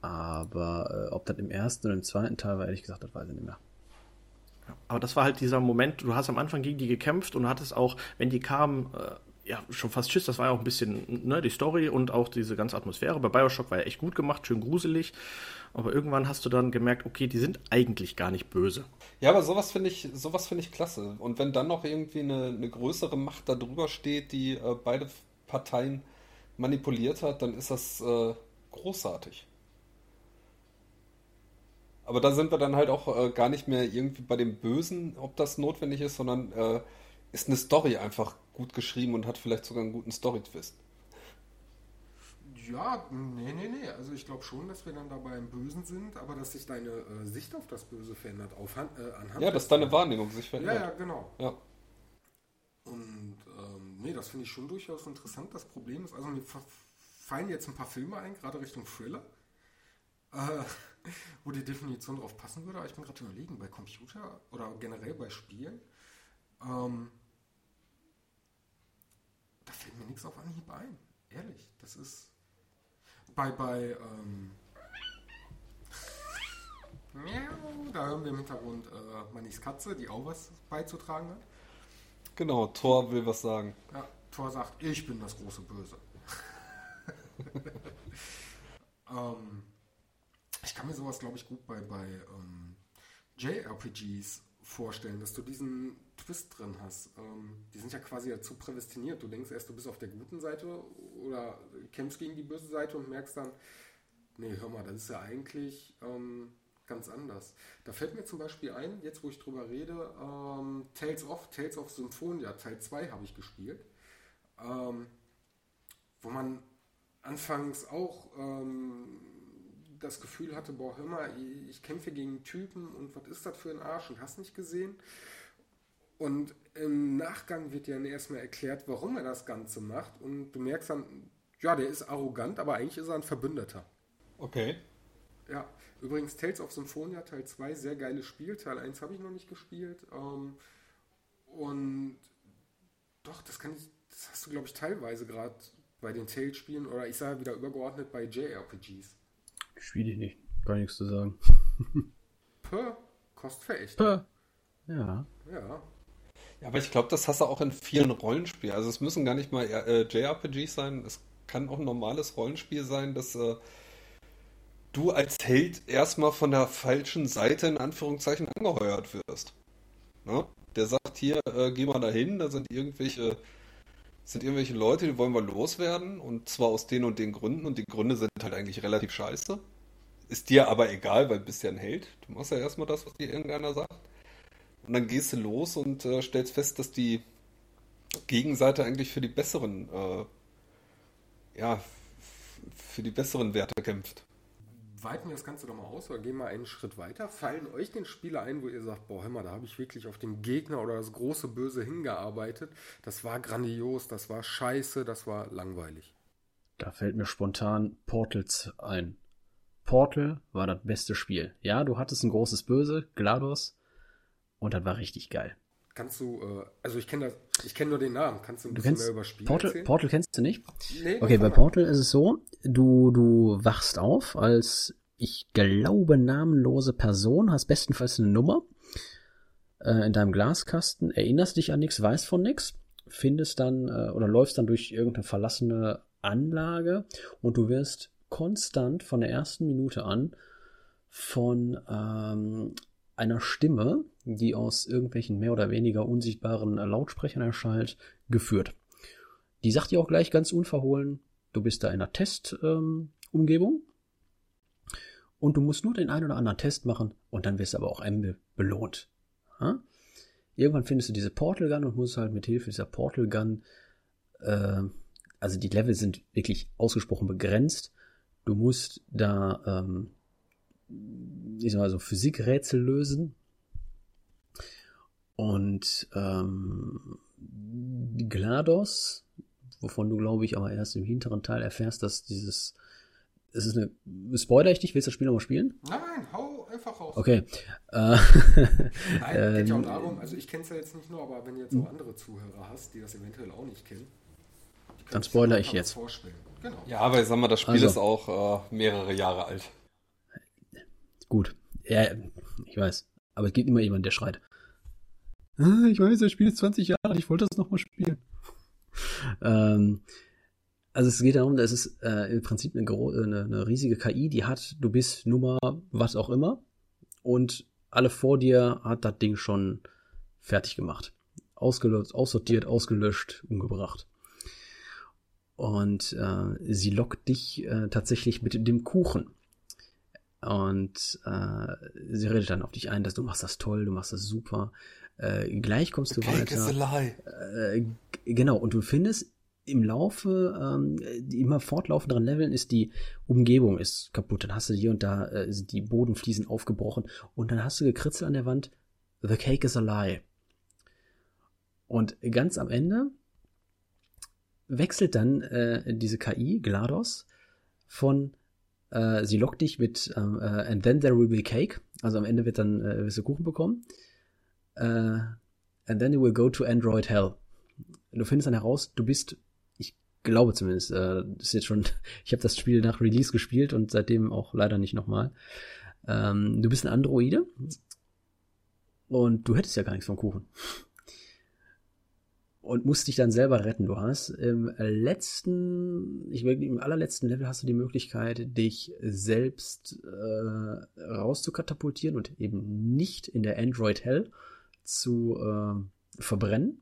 Aber äh, ob das im ersten oder im zweiten Teil war, ehrlich gesagt, das weiß ich nicht mehr. Aber das war halt dieser Moment, du hast am Anfang gegen die gekämpft und hattest auch, wenn die kamen, äh, ja, schon fast Schiss, das war ja auch ein bisschen, ne, die Story und auch diese ganze Atmosphäre. Bei Bioshock war ja echt gut gemacht, schön gruselig. Aber irgendwann hast du dann gemerkt, okay, die sind eigentlich gar nicht böse. Ja, aber sowas finde ich, sowas finde ich klasse. Und wenn dann noch irgendwie eine, eine größere Macht da drüber steht, die äh, beide Parteien manipuliert hat, dann ist das äh, großartig. Aber da sind wir dann halt auch äh, gar nicht mehr irgendwie bei dem Bösen, ob das notwendig ist, sondern äh, ist eine Story einfach gut geschrieben und hat vielleicht sogar einen guten Story-Twist. Ja, nee, nee, nee. Also ich glaube schon, dass wir dann dabei im Bösen sind, aber dass sich deine äh, Sicht auf das Böse verändert, auf, äh, anhand Ja, dass deine Wahrnehmung sich Ja, verändert. ja, genau. Ja. Und ähm, nee, das finde ich schon durchaus interessant. Das Problem ist, also mir fallen jetzt ein paar Filme ein, gerade Richtung Thriller, äh, wo die Definition drauf passen würde. Aber ich bin gerade überlegen, bei Computer oder generell bei Spielen, ähm, da fällt mir nichts auf Anhieb ein. Ehrlich, das ist bei, bei, ähm, Miau, da hören wir im Hintergrund äh, Mannis Katze, die auch was beizutragen hat. Genau, Thor will was sagen. Ja, Thor sagt, ich bin das große Böse. *laughs* *laughs* ähm, ich kann mir sowas, glaube ich, gut bei, bei ähm, JRPGs vorstellen, dass du diesen Twist drin hast. Ähm, die sind ja quasi dazu prädestiniert. Du denkst erst, du bist auf der guten Seite oder kämpfst gegen die böse Seite und merkst dann, nee, hör mal, das ist ja eigentlich ähm, ganz anders. Da fällt mir zum Beispiel ein, jetzt wo ich drüber rede, ähm, Tales of, Tales of Symphonia, Teil 2 habe ich gespielt, ähm, wo man anfangs auch ähm, das Gefühl hatte, boah, hör mal, ich, kämpfe gegen Typen und was ist das für ein Arsch und hast nicht gesehen. Und im Nachgang wird dir dann erstmal erklärt, warum er das Ganze macht und du merkst dann, ja, der ist arrogant, aber eigentlich ist er ein Verbündeter. Okay. Ja, übrigens Tales of Symphonia Teil 2, sehr geiles Spiel. Teil 1 habe ich noch nicht gespielt. Ähm, und doch, das kann ich, das hast du, glaube ich, teilweise gerade bei den Tales-Spielen oder ich sage wieder übergeordnet bei JRPGs. Spiele ich nicht. Gar nichts zu sagen. Puh. Ja. Ja. Ja, aber ich glaube, das hast du auch in vielen Rollenspielen. Also es müssen gar nicht mal äh, JRPGs sein. Es kann auch ein normales Rollenspiel sein, dass äh, du als Held erstmal von der falschen Seite in Anführungszeichen angeheuert wirst. Ne? Der sagt hier, äh, geh mal dahin, da sind irgendwelche, sind irgendwelche Leute, die wollen wir loswerden und zwar aus den und den Gründen und die Gründe sind halt eigentlich relativ scheiße. Ist dir aber egal, weil du bist ja ein Held. Du machst ja erstmal das, was dir irgendeiner sagt. Und dann gehst du los und äh, stellst fest, dass die Gegenseite eigentlich für die besseren, äh, ja, für die besseren Werte kämpft. Weiten wir das Ganze doch mal aus oder gehen wir einen Schritt weiter. Fallen euch den Spiele ein, wo ihr sagt, boah, hör mal, da habe ich wirklich auf den Gegner oder das große Böse hingearbeitet. Das war grandios, das war scheiße, das war langweilig. Da fällt mir spontan Portals ein. Portal war das beste Spiel. Ja, du hattest ein großes Böse, GLaDOS, und das war richtig geil. Kannst du, äh, also ich kenne kenne nur den Namen. Kannst du ein Du bisschen kennst mehr über Spiele Portal, erzählen? Portal kennst du nicht? Nee, Okay, bei. Portal ist es so, du, du wachst auf als, ich glaube, namenlose Person, hast bestenfalls eine Nummer äh, in deinem Glaskasten, erinnerst dich an nichts, weißt von nichts, findest dann äh, oder läufst dann durch irgendeine verlassene Anlage und du wirst konstant von der ersten Minute an von ähm, einer Stimme, die aus irgendwelchen mehr oder weniger unsichtbaren Lautsprechern erschallt, geführt. Die sagt dir auch gleich ganz unverhohlen, du bist da in einer Testumgebung ähm, und du musst nur den einen oder anderen Test machen und dann wirst du aber auch einmal belohnt. Ja? Irgendwann findest du diese Portal Gun und musst halt mit Hilfe dieser Portal Gun, äh, also die Level sind wirklich ausgesprochen begrenzt. Du musst da, ähm, ich sag mal so, Physikrätsel lösen. Und ähm, GLaDOS, wovon du, glaube ich, aber erst im hinteren Teil erfährst, dass dieses. Es ist eine. Spoiler ich dich? Willst du das Spiel nochmal spielen? Nein, hau einfach raus. Okay. Äh, *laughs* Nein, geht ja auch *laughs* ähm, darum, also ich kenne es ja jetzt nicht nur, aber wenn du jetzt auch andere Zuhörer hast, die das eventuell auch nicht kennen, Dann spoiler ich jetzt. Vorstellen. Genau. Ja, aber ich sag mal, das Spiel Also. ist auch äh, mehrere Jahre alt. Gut. Ja, ich weiß. Aber es gibt immer jemanden, der schreit. Ah, ich weiß, das Spiel ist 20 Jahre alt, ich wollte das nochmal spielen. *laughs* ähm, also es geht darum, dass es äh, im Prinzip eine, eine, eine riesige KI, die hat, du bist Nummer was auch immer und alle vor dir hat das Ding schon fertig gemacht. Ausgelöst, aussortiert, ausgelöscht, umgebracht. Und äh, sie lockt dich äh, tatsächlich mit dem Kuchen. Und äh, sie redet dann auf dich ein, dass du machst das toll, du machst das super. Äh, gleich kommst du Cake is a weiter. lie. Äh, genau, und du findest im Laufe, ähm, die immer fortlaufenderen Leveln ist die Umgebung ist kaputt. Dann hast du hier und da äh, sind die Bodenfliesen aufgebrochen und dann hast du gekritzelt an der Wand, The cake is a lie. Und ganz am Ende wechselt dann äh, diese KI, GLaDOS, von äh, sie lockt dich mit ähm, äh, and then there will be cake, also am Ende wird dann äh, wirst du Kuchen bekommen. Äh, and then you will go to Android Hell. Du findest dann heraus, du bist, ich glaube zumindest, äh, ist jetzt schon, *laughs* ich habe das Spiel nach Release gespielt und seitdem auch leider nicht nochmal. Ähm, du bist ein Androide und du hättest ja gar nichts vom Kuchen und musst dich dann selber retten. Du hast im letzten, ich will, im allerletzten Level hast du die Möglichkeit, dich selbst äh, rauszukatapultieren und eben nicht in der Android Hell zu äh, verbrennen.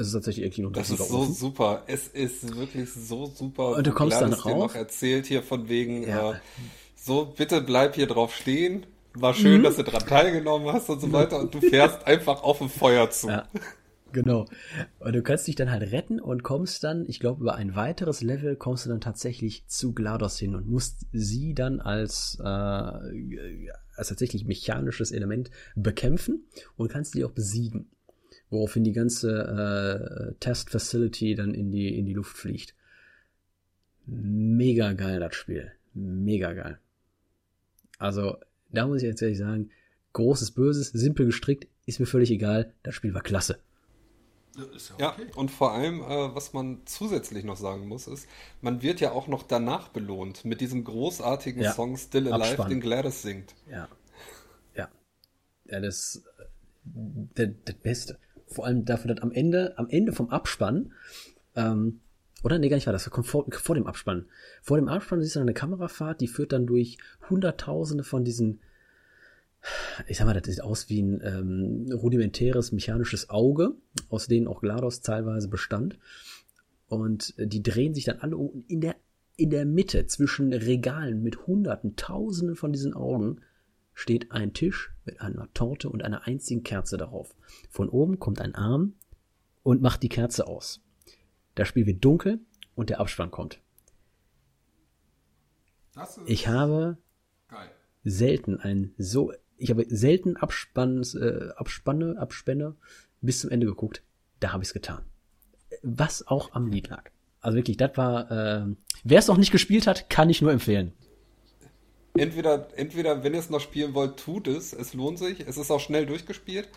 Es ist tatsächlich irgendwie noch ein Das ist so Ofen. super. Es ist wirklich so super. Und du kommst dann Gladys dir rauf. noch erzählt hier von wegen, Ja. äh, so bitte bleib hier drauf stehen. War schön, dass du dran teilgenommen hast und so weiter. Und du fährst *laughs* einfach auf ein Feuer zu. Ja, genau. Und du kannst dich dann halt retten und kommst dann, ich glaube, über ein weiteres Level kommst du dann tatsächlich zu GLaDOS hin und musst sie dann als, äh, als tatsächlich mechanisches Element bekämpfen und kannst die auch besiegen. Woraufhin die ganze äh, Test Facility dann in die, in die Luft fliegt. Mega geil, das Spiel. Mega geil. Also, da muss ich jetzt ehrlich sagen, großes Böses, simpel gestrickt, ist mir völlig egal. Das Spiel war klasse. Ist Ja, okay. und vor allem, äh, was man zusätzlich noch sagen muss, ist, man wird ja auch noch danach belohnt mit diesem großartigen Ja, Song Still Alive, Abspann. den Gladys singt. Ja. Ja. Ja, das, das, das Beste. Vor allem dafür, dass am Ende, am Ende vom Abspann, ähm, oder nee, gar nicht war das, das kommt vor, vor dem Abspann. Vor dem Abspann siehst du eine Kamerafahrt, die führt dann durch hunderttausende von diesen, ich sag mal, das sieht aus wie ein ähm, rudimentäres mechanisches Auge, aus denen auch GLaDOS teilweise bestand. Und äh, die drehen sich dann alle um. In der, in der Mitte zwischen Regalen mit hunderten, tausenden von diesen Augen steht ein Tisch mit einer Torte und einer einzigen Kerze darauf. Von oben kommt ein Arm und macht die Kerze aus. Das Spiel wird dunkel und der Abspann kommt. Ich habe geil. selten ein so, ich habe selten Abspanns, äh, Abspanne, Abspänne bis zum Ende geguckt. Da habe ich es getan. Was auch am Lied lag. Also wirklich, das war, äh, wer es noch nicht gespielt hat, kann ich nur empfehlen. Entweder, entweder, wenn ihr es noch spielen wollt, tut es. Es lohnt sich. Es ist auch schnell durchgespielt.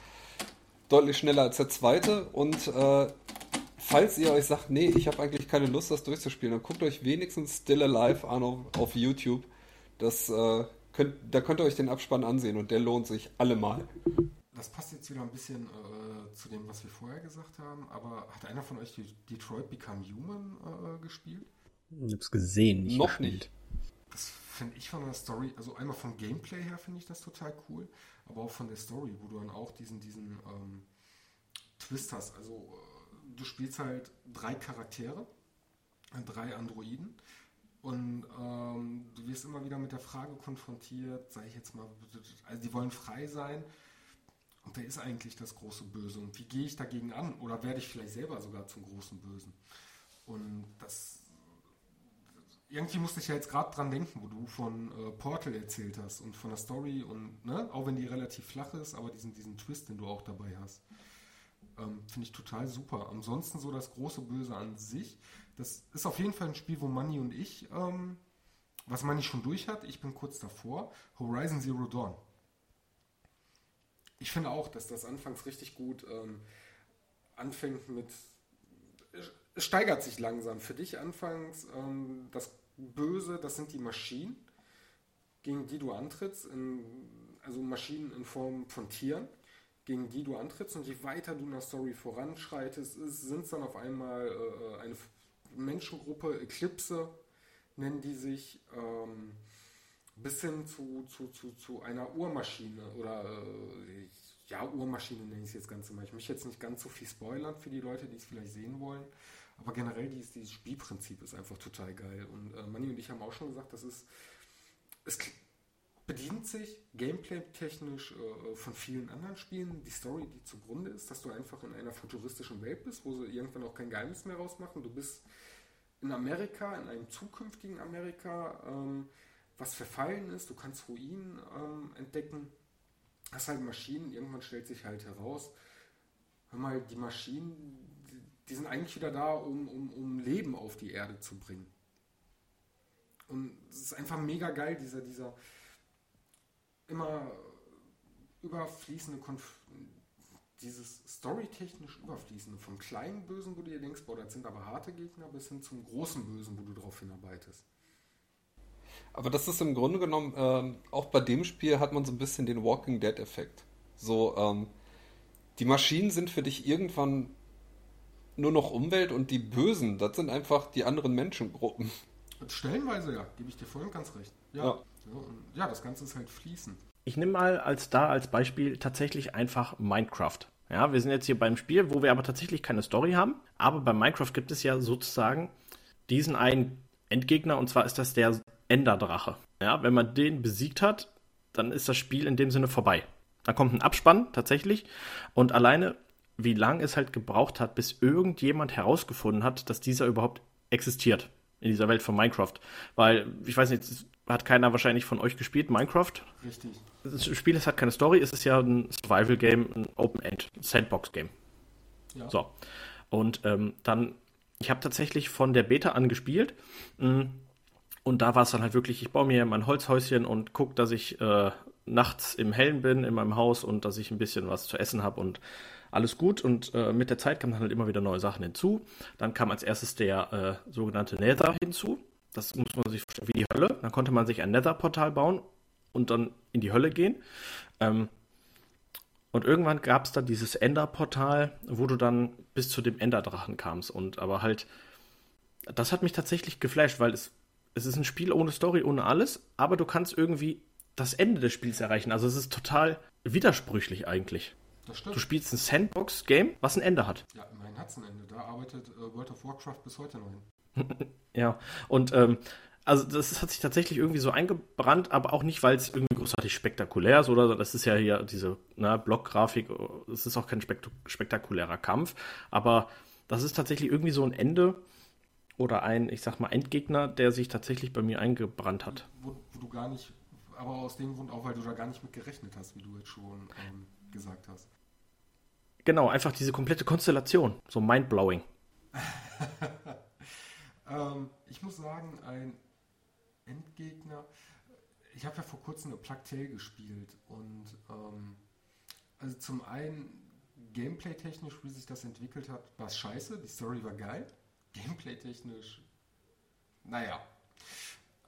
Deutlich schneller als der zweite. Und äh, falls ihr euch sagt, nee, ich habe eigentlich keine Lust, das durchzuspielen, dann guckt euch wenigstens Still Alive an auf, auf YouTube. Das, äh, könnt, da könnt ihr euch den Abspann ansehen und der lohnt sich allemal. Das passt jetzt wieder ein bisschen äh, zu dem, was wir vorher gesagt haben, aber hat einer von euch die Detroit Become Human äh, gespielt? Ich hab's gesehen, nicht Noch gespielt. nicht. Das finde ich von der Story, also einmal vom Gameplay her finde ich das total cool, aber auch von der Story, wo du dann auch diesen, diesen ähm, Twist hast. Also äh, du spielst halt drei Charaktere, äh, drei Androiden und ähm, du wirst immer wieder mit der Frage konfrontiert, sage ich jetzt mal, also die wollen frei sein und wer ist eigentlich das große Böse und wie gehe ich dagegen an oder werde ich vielleicht selber sogar zum großen Bösen? Und das irgendwie musste ich ja jetzt gerade dran denken, wo du von äh, Portal erzählt hast und von der Story und ne, auch wenn die relativ flach ist, aber diesen, diesen Twist, den du auch dabei hast, ähm, finde ich total super. Ansonsten so das große Böse an sich, das ist auf jeden Fall ein Spiel, wo Manny und ich, ähm, was Manny schon durch hat, ich bin kurz davor, Horizon Zero Dawn. Ich finde auch, dass das anfangs richtig gut ähm, anfängt mit es steigert sich langsam. Für dich anfangs ähm, das Böse, das sind die Maschinen, gegen die du antrittst, in, also Maschinen in Form von Tieren, gegen die du antrittst und je weiter du in der Story voranschreitest, sind es dann auf einmal äh, eine Menschengruppe, Eclipse nennen die sich, ähm, bis hin zu, zu, zu, zu einer Uhrmaschine oder äh, ja, Uhrmaschine nenne ich es jetzt ganz immer. Ich möchte jetzt nicht ganz so viel spoilern für die Leute, die es vielleicht sehen wollen. Aber generell dieses, dieses Spielprinzip ist einfach total geil. Und äh, Manni und ich haben auch schon gesagt, das ist, es bedient sich gameplay-technisch äh, von vielen anderen Spielen. Die Story, die zugrunde ist, dass du einfach in einer futuristischen Welt bist, wo sie irgendwann auch kein Geheimnis mehr rausmachen. Du bist in Amerika, in einem zukünftigen Amerika, ähm, was verfallen ist. Du kannst Ruinen ähm, entdecken. Hast halt Maschinen. Irgendwann stellt sich halt heraus, hör mal, die Maschinen, die, die sind eigentlich wieder da, um, um, um Leben auf die Erde zu bringen. Und es ist einfach mega geil, dieser, dieser immer überfließende Konf dieses storytechnisch überfließende, vom kleinen Bösen, wo du dir denkst, boah, das sind aber harte Gegner, bis hin zum großen Bösen, wo du drauf hinarbeitest. Aber das ist im Grunde genommen, ähm, auch bei dem Spiel hat man so ein bisschen den Walking Dead-Effekt. So, ähm, die Maschinen sind für dich irgendwann nur noch Umwelt und die Bösen, das sind einfach die anderen Menschengruppen. Stellenweise ja, gebe ich dir voll und ganz recht. Ja. Ja. Ja, das Ganze ist halt fließend. Ich nehme mal als da als Beispiel tatsächlich einfach Minecraft. Ja, wir sind jetzt hier beim Spiel, wo wir aber tatsächlich keine Story haben. Aber bei Minecraft gibt es ja sozusagen diesen einen Endgegner und zwar ist das der Enderdrache. Ja, wenn man den besiegt hat, dann ist das Spiel in dem Sinne vorbei. Dann kommt ein Abspann tatsächlich und alleine wie lange es halt gebraucht hat, bis irgendjemand herausgefunden hat, dass dieser überhaupt existiert in dieser Welt von Minecraft. Weil, ich weiß nicht, hat keiner wahrscheinlich von euch gespielt, Minecraft. Richtig. Das Spiel das hat keine Story, es ist ja ein Survival-Game, ein Open-End, Sandbox-Game. Ja. So. Und ähm, dann, ich habe tatsächlich von der Beta angespielt. Mm, und da war es dann halt wirklich, ich baue mir mein Holzhäuschen und gucke, dass ich äh, nachts im Hellen bin in meinem Haus und dass ich ein bisschen was zu essen habe und alles gut. Und äh, mit der Zeit kamen dann halt immer wieder neue Sachen hinzu. Dann kam als erstes der äh, sogenannte Nether hinzu. Das muss man sich vorstellen wie die Hölle. Dann konnte man sich ein Nether-Portal bauen und dann in die Hölle gehen. Ähm, und irgendwann gab es dann dieses Ender-Portal, wo du dann bis zu dem Enderdrachen kamst. Und aber halt, das hat mich tatsächlich geflasht, weil es, es ist ein Spiel ohne Story, ohne alles, aber du kannst irgendwie das Ende des Spiels erreichen. Also es ist total widersprüchlich eigentlich. Das stimmt. Du spielst ein Sandbox-Game, was ein Ende hat. Ja, immerhin hat es ein Ende. Da arbeitet äh, World of Warcraft bis heute noch hin. *laughs* ja, und ähm, also das hat sich tatsächlich irgendwie so eingebrannt, aber auch nicht, weil es irgendwie großartig spektakulär ist, oder? Das ist ja hier diese ne, Blockgrafik, es ist auch kein spektakulärer Kampf, aber das ist tatsächlich irgendwie so ein Ende oder ein, ich sag mal, Endgegner, der sich tatsächlich bei mir eingebrannt hat. Wo, wo du gar nicht, aber aus dem Grund auch, weil du da gar nicht mit gerechnet hast, wie du jetzt schon ähm, gesagt hast. Genau, einfach diese komplette Konstellation, so mindblowing. *laughs* Ähm, ich muss sagen, ein Endgegner. Ich habe ja vor kurzem eine Plague Tale gespielt und ähm, also zum einen Gameplay-technisch, wie sich das entwickelt hat, war es scheiße. Die Story war geil. Gameplay-technisch, naja.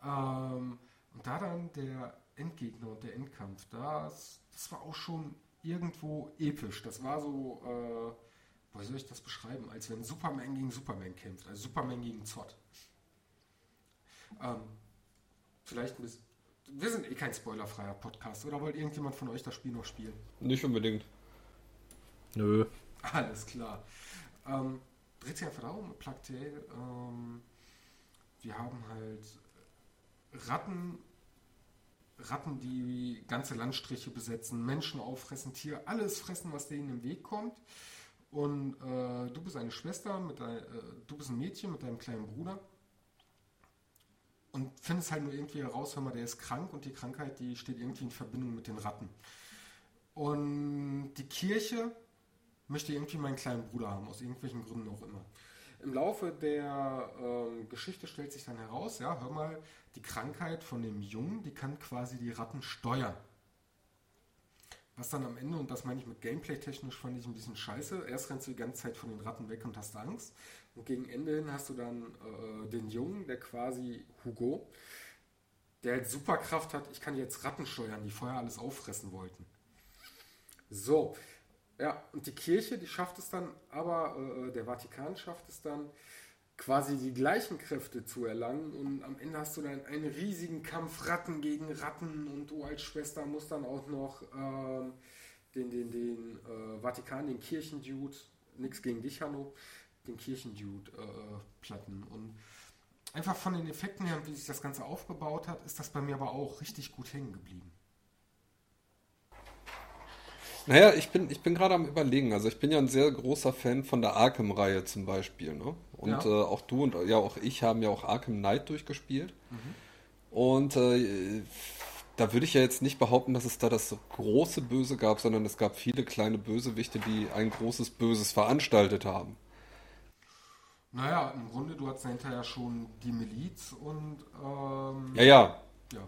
Ähm, und da dann der Endgegner und der Endkampf, das, das war auch schon irgendwo episch. Das war so, äh, wie soll ich das beschreiben? Als wenn Superman gegen Superman kämpft, also Superman gegen Zott. Ähm, vielleicht ein bisschen. Wir sind eh kein spoilerfreier Podcast, oder wollt irgendjemand von euch das Spiel noch spielen? Nicht unbedingt. Nö. Alles klar. Ähm, darum, Plague Tale, ähm, wir haben halt Ratten, Ratten, die ganze Landstriche besetzen, Menschen auffressen, Tier, alles fressen, was denen im Weg kommt. Und äh, du bist eine Schwester, mit dein, äh, du bist ein Mädchen mit deinem kleinen Bruder. Und findest halt nur irgendwie heraus, hör mal, der ist krank und die Krankheit, die steht irgendwie in Verbindung mit den Ratten. Und die Kirche möchte irgendwie meinen kleinen Bruder haben, aus irgendwelchen Gründen auch immer. Im Laufe der ähm, Geschichte stellt sich dann heraus, ja, hör mal, die Krankheit von dem Jungen, die kann quasi die Ratten steuern. Was dann am Ende, und das meine ich mit Gameplay-technisch, fand ich ein bisschen scheiße. Erst rennst du die ganze Zeit von den Ratten weg und hast Angst. Und gegen Ende hin hast du dann äh, den Jungen, der quasi Hugo, der halt super Kraft hat. Ich kann jetzt Ratten steuern, die vorher alles auffressen wollten. So, ja, und die Kirche, die schafft es dann, aber äh, der Vatikan schafft es dann, quasi die gleichen Kräfte zu erlangen und am Ende hast du dann einen riesigen Kampf Ratten gegen Ratten und du als Schwester musst dann auch noch ähm, den, den, den äh, Vatikan, den Kirchendude, nichts gegen dich, Hanno, den Kirchendude äh, platten und einfach von den Effekten her, wie sich das Ganze aufgebaut hat, ist das bei mir aber auch richtig gut hängen geblieben. Naja, ich bin, ich bin gerade am überlegen. Also ich bin ja ein sehr großer Fan von der Arkham-Reihe zum Beispiel. Ne? Und Ja. äh, auch du und ja auch ich haben ja auch Arkham Knight durchgespielt. Und äh, da würde ich ja jetzt nicht behaupten, dass es da das große Böse gab, sondern es gab viele kleine Bösewichte, die ein großes Böses veranstaltet haben. Naja, im Grunde, du hattest ja hinterher schon die Miliz und ähm, Ja, ja. ja,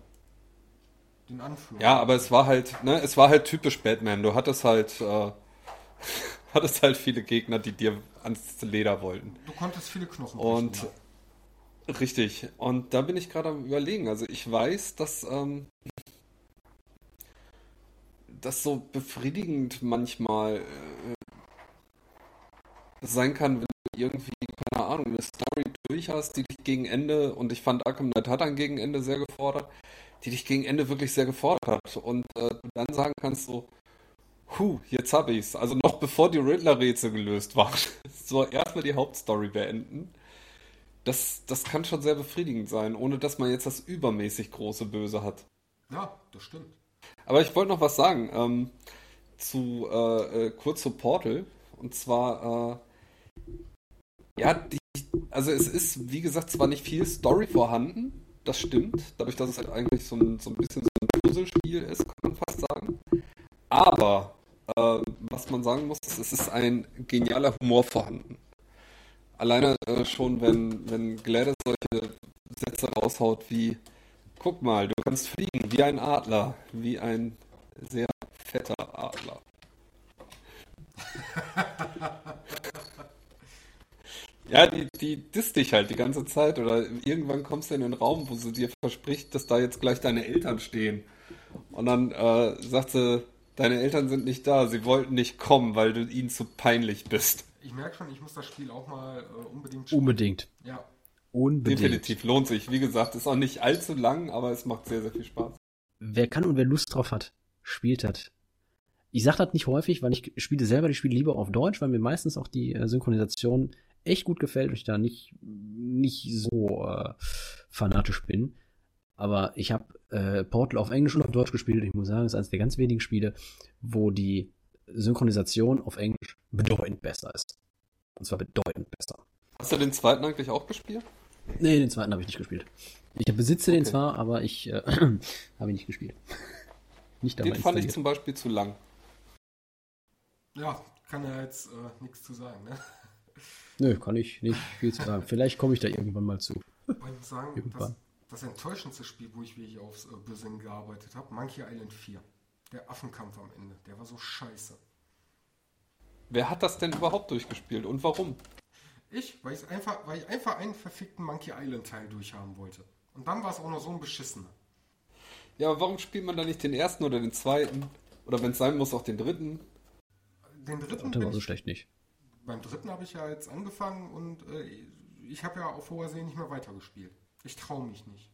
den Anführer. Ja, aber es war halt, ne, es war halt typisch Batman. Du hattest halt, äh, *laughs* hattest halt viele Gegner, die dir ans Leder wollten. Du konntest viele Knochen Und brechen, richtig. Und da bin ich gerade am überlegen. Also ich weiß, dass ähm, das so befriedigend manchmal äh, sein kann, wenn du irgendwie, keine Ahnung, eine Story durch hast, die dich gegen Ende, und ich fand Arkham Knight hat ein Gegenende sehr gefordert, die dich gegen Ende wirklich sehr gefordert hat. Und äh, du dann sagen kannst so, Puh, jetzt hab ich's. Also noch bevor die Riddler-Rätsel gelöst waren. *laughs* So, erstmal die Hauptstory beenden. Das, das kann schon sehr befriedigend sein, ohne dass man jetzt das übermäßig große Böse hat. Ja. ja, das stimmt. Aber ich wollte noch was sagen. Ähm, zu äh, äh, kurz zu Portal. Und zwar, äh, ja, die, also es ist, wie gesagt, zwar nicht viel Story vorhanden, das stimmt, dadurch, dass es halt eigentlich so ein, so ein bisschen so ein Puzzlespiel ist, kann man fast sagen. Aber äh, was man sagen muss, es ist ein genialer Humor vorhanden. Alleine äh, schon, wenn, wenn Gladys solche Sätze raushaut wie, guck mal, du kannst fliegen wie ein Adler, wie ein sehr fetter Adler. *laughs* Ja, die, die disst dich halt die ganze Zeit oder irgendwann kommst du in den Raum, wo sie dir verspricht, dass da jetzt gleich deine Eltern stehen. Und dann äh, sagt sie, deine Eltern sind nicht da, sie wollten nicht kommen, weil du ihnen zu peinlich bist. Ich merke schon, ich muss das Spiel auch mal äh, unbedingt spielen. Unbedingt. Ja, Unbedingt. Definitiv, lohnt sich. Wie gesagt, ist auch nicht allzu lang, aber es macht sehr, sehr viel Spaß. Wer kann und wer Lust drauf hat, spielt das. Ich sage das nicht häufig, weil ich spiele selber die Spiele lieber auf Deutsch, weil mir meistens auch die äh, Synchronisation echt gut gefällt und ich da nicht, nicht so äh, fanatisch bin. Aber ich habe äh, Portal auf Englisch und auf Deutsch gespielt und ich muss sagen, es ist eines der ganz wenigen Spiele, wo die Synchronisation auf Englisch bedeutend besser ist. Und zwar bedeutend besser. Hast du den zweiten eigentlich auch gespielt? Nee, den zweiten habe ich nicht gespielt. Ich besitze den Okay. zwar, aber ich äh, *clears throat* habe ihn nicht gespielt. *laughs* nicht dabei Den fand ich zum Beispiel zu lang. ja, kann ja jetzt äh, nichts zu sagen. Ne? *laughs* Nö, kann ich nicht viel zu sagen. Vielleicht komme ich da irgendwann mal zu. Ich muss sagen, das, Irgendwann. Das enttäuschendste Spiel, wo ich wirklich aufs äh, Böse gearbeitet habe, Monkey Island 4. Der Affenkampf am Ende, der war so scheiße. Wer hat das denn überhaupt durchgespielt und warum? Ich, weil, ich einfach, weil ich einfach einen verfickten Monkey Island Teil durchhaben wollte. Und dann war es auch noch so ein beschissener. Ja, aber warum spielt man da nicht den ersten oder den zweiten? Oder wenn es sein muss, auch den dritten? Den dritten, Der war so schlecht nicht. beim dritten habe ich ja jetzt angefangen und äh, ich habe ja auf hoher See nicht mehr weitergespielt. Ich traue mich nicht.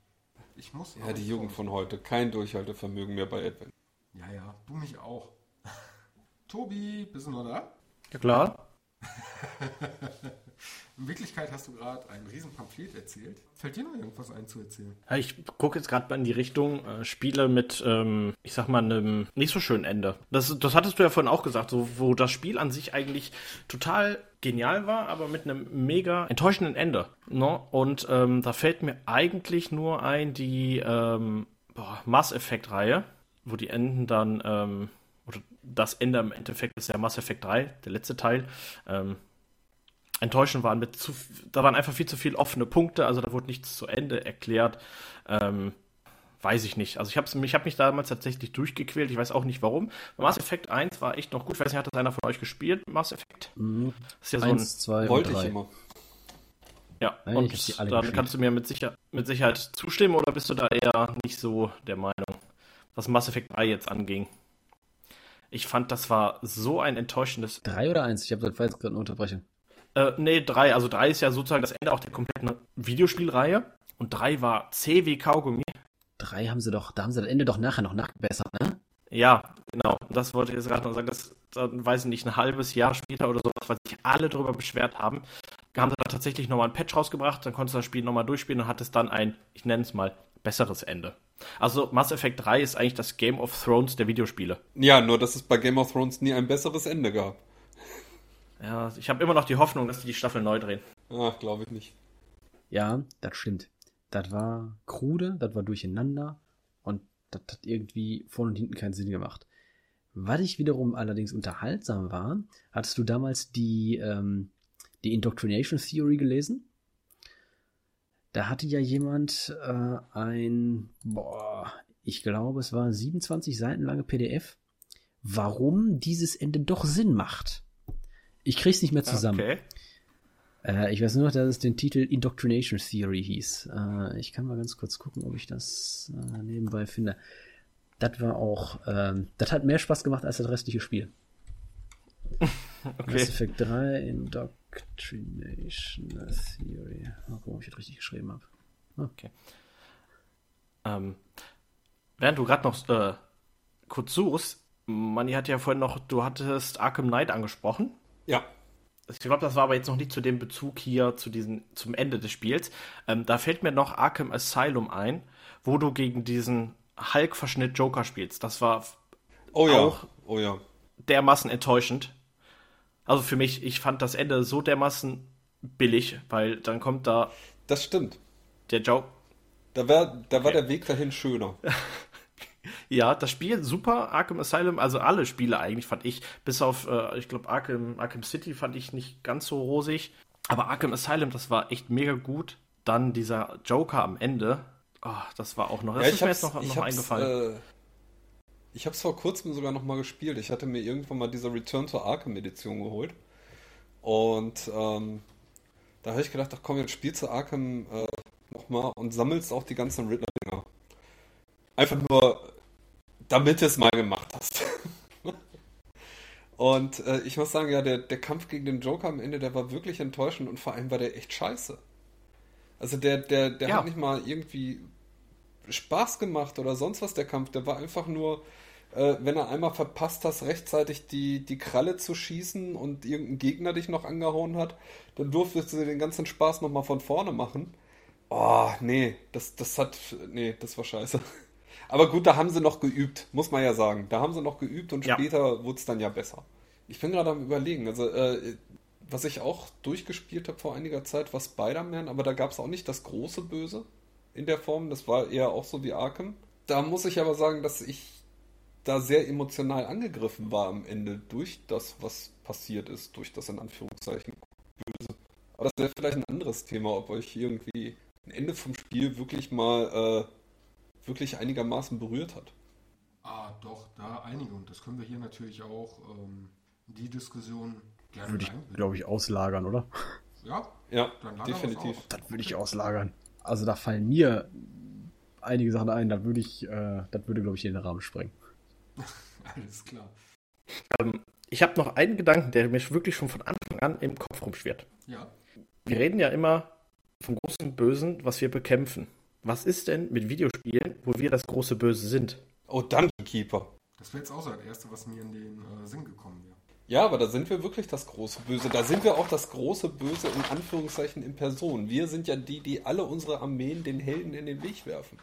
Ich muss. Ja, die Jugend von heute. Kein Durchhaltevermögen mehr bei Advent. mich. Ja, ja, du mich auch. *laughs* Tobi, bist du noch da? Ja klar. *laughs* In Wirklichkeit hast du gerade ein riesen Pamphlet erzählt. Fällt dir noch irgendwas ein zu erzählen? Ja, ich gucke jetzt gerade mal in die Richtung äh, Spiele mit, ähm, ich sag mal, einem nicht so schönen Ende. Das, das hattest du ja vorhin auch gesagt, so, wo das Spiel an sich eigentlich total genial war, aber mit einem mega enttäuschenden Ende. Ne? Und ähm, da fällt mir eigentlich nur ein die ähm, Mass Effect-Reihe, wo die Enden dann, ähm, oder das Ende im Endeffekt ist ja Mass Effect 3, der letzte Teil. Ähm, enttäuschend waren mit zu, da waren einfach viel zu viele offene Punkte, also da wurde nichts zu Ende erklärt. Ähm, weiß ich nicht. Also ich habe ich hab mich damals tatsächlich durchgequält, ich weiß auch nicht warum. Mass Effect 1 war echt noch gut. Ich weiß nicht, hat das einer von euch gespielt, Mass Effect? Mhm. Das ist ja so ein, Eins, zwei Wollte und ich immer. ja, Nein, und dann gespielt. kannst du mir mit, sicher, mit Sicherheit zustimmen oder bist du da eher nicht so der Meinung, was Mass Effect 3 jetzt anging? Ich fand, das war so ein enttäuschendes Drei oder eins? Ich habe das gerade eine Unterbrechung. Äh, nee, drei. Also drei ist ja sozusagen das Ende auch der kompletten Videospielreihe. Und drei war C wie Kaugummi. Drei haben sie doch, da haben sie das Ende doch nachher noch nachgebessert, ne? Ja, genau. Das wollte ich jetzt gerade noch sagen. Das, dann, weiß ich nicht, ein halbes Jahr später oder sowas, weil sich alle darüber beschwert haben, haben sie da tatsächlich nochmal ein Patch rausgebracht. Dann konntest du das Spiel nochmal durchspielen und hattest dann ein, ich nenne es mal, besseres Ende. Also Mass Effect 3 ist eigentlich das Game of Thrones der Videospiele. Ja, nur dass es bei Game of Thrones nie ein besseres Ende gab. Ja, ich habe immer noch die Hoffnung, dass die die Staffel neu drehen. Ach, glaube ich nicht. Ja, das stimmt. Das war krude, das war durcheinander und das hat irgendwie vorne und hinten keinen Sinn gemacht. Was ich wiederum allerdings unterhaltsam war, hattest du damals die, ähm, die Indoctrination Theory gelesen? Da hatte ja jemand äh, ein, boah, ich glaube, es war 27 Seiten lange PDF, warum dieses Ende doch Sinn macht. Ich krieg's nicht mehr zusammen. Okay. Äh, ich weiß nur noch, dass es den Titel Indoctrination Theory hieß. Äh, ich kann mal ganz kurz gucken, ob ich das äh, nebenbei finde. Das war auch, ähm, das hat mehr Spaß gemacht als das restliche Spiel. *laughs* Mass Okay. Effect 3 Indoctrination Theory. Mal gucken, ob ich das richtig geschrieben habe. Ähm, während du gerade noch äh, kurz suchst, Manni hat ja vorhin noch, du hattest Arkham Knight angesprochen. Ja. Ich glaube, das war aber jetzt noch nicht zu dem Bezug hier zu diesen, zum Ende des Spiels. Ähm, da fällt mir noch Arkham Asylum ein, wo du gegen diesen Hulk-Verschnitt Joker spielst. Das war Oh ja. Auch. Oh ja. dermaßen enttäuschend. Also für mich, ich fand das Ende so dermaßen billig, weil dann kommt da Das stimmt. der Joke. Da, wär, da war Okay. der Weg dahin schöner. *laughs* Ja, das Spiel super, Arkham Asylum, also alle Spiele eigentlich fand ich, bis auf, äh, ich glaube, Arkham, Arkham City fand ich nicht ganz so rosig. Aber Arkham Asylum, das war echt mega gut. Dann dieser Joker am Ende, oh, das war auch noch, das Ja, ist mir jetzt noch, noch eingefallen. Äh, ich habe es vor kurzem sogar noch mal gespielt. Ich hatte mir irgendwann mal diese Return to Arkham Edition geholt. Und ähm, da habe ich gedacht, ach komm, jetzt spielst du Arkham äh, noch mal und sammelst auch die ganzen Riddler-Dinger. Einfach nur, damit du es mal gemacht hast. *laughs* und äh, ich muss sagen, ja, der, der Kampf gegen den Joker am Ende, der war wirklich enttäuschend und vor allem war der echt scheiße. Also der, der, der Ja. hat nicht mal irgendwie Spaß gemacht oder sonst was, der Kampf. Der war einfach nur, äh, wenn er einmal verpasst hast, rechtzeitig die, die Kralle zu schießen und irgendein Gegner dich noch angehauen hat, dann durftest du den ganzen Spaß nochmal von vorne machen. Oh, nee, das, das hat, nee, das war scheiße. *laughs* Aber gut, da haben sie noch geübt, muss man ja sagen. Da haben sie noch geübt und Ja. später wurde es dann ja besser. Ich bin gerade am überlegen, also äh, was ich auch durchgespielt habe vor einiger Zeit, war Spider-Man, aber da gab es auch nicht das große Böse in der Form. Das war eher auch so wie Arkham. Da muss ich aber sagen, dass ich da sehr emotional angegriffen war am Ende durch das, was passiert ist, durch das in Anführungszeichen Böse. Aber das wäre vielleicht ein anderes Thema, ob euch irgendwie ein Ende vom Spiel wirklich mal äh, wirklich einigermaßen berührt hat. Ah, doch, da einige. Und das können wir hier natürlich auch ähm, die Diskussion gerne Würde ich, glaube ich, auslagern, oder? Ja, Ja, definitiv. aus. Das würde ich auslagern. Also da fallen mir einige Sachen ein, da würde ich, äh, das würde, glaube ich, den Rahmen sprengen. *laughs* Alles klar. Ich habe noch einen Gedanken, der mir wirklich schon von Anfang an im Kopf rumschwirrt. Ja, Wir reden ja immer vom großen Bösen, was wir bekämpfen. Was ist denn mit Videospielen, wo wir das große Böse sind? Oh, Dungeon Keeper. das wäre jetzt auch so das Erste, was mir in den äh, Sinn gekommen wäre. Ja, aber da sind wir wirklich das große Böse. Da sind wir auch das große Böse in Anführungszeichen in Person. Wir sind ja die, die alle unsere Armeen den Helden in den Weg werfen.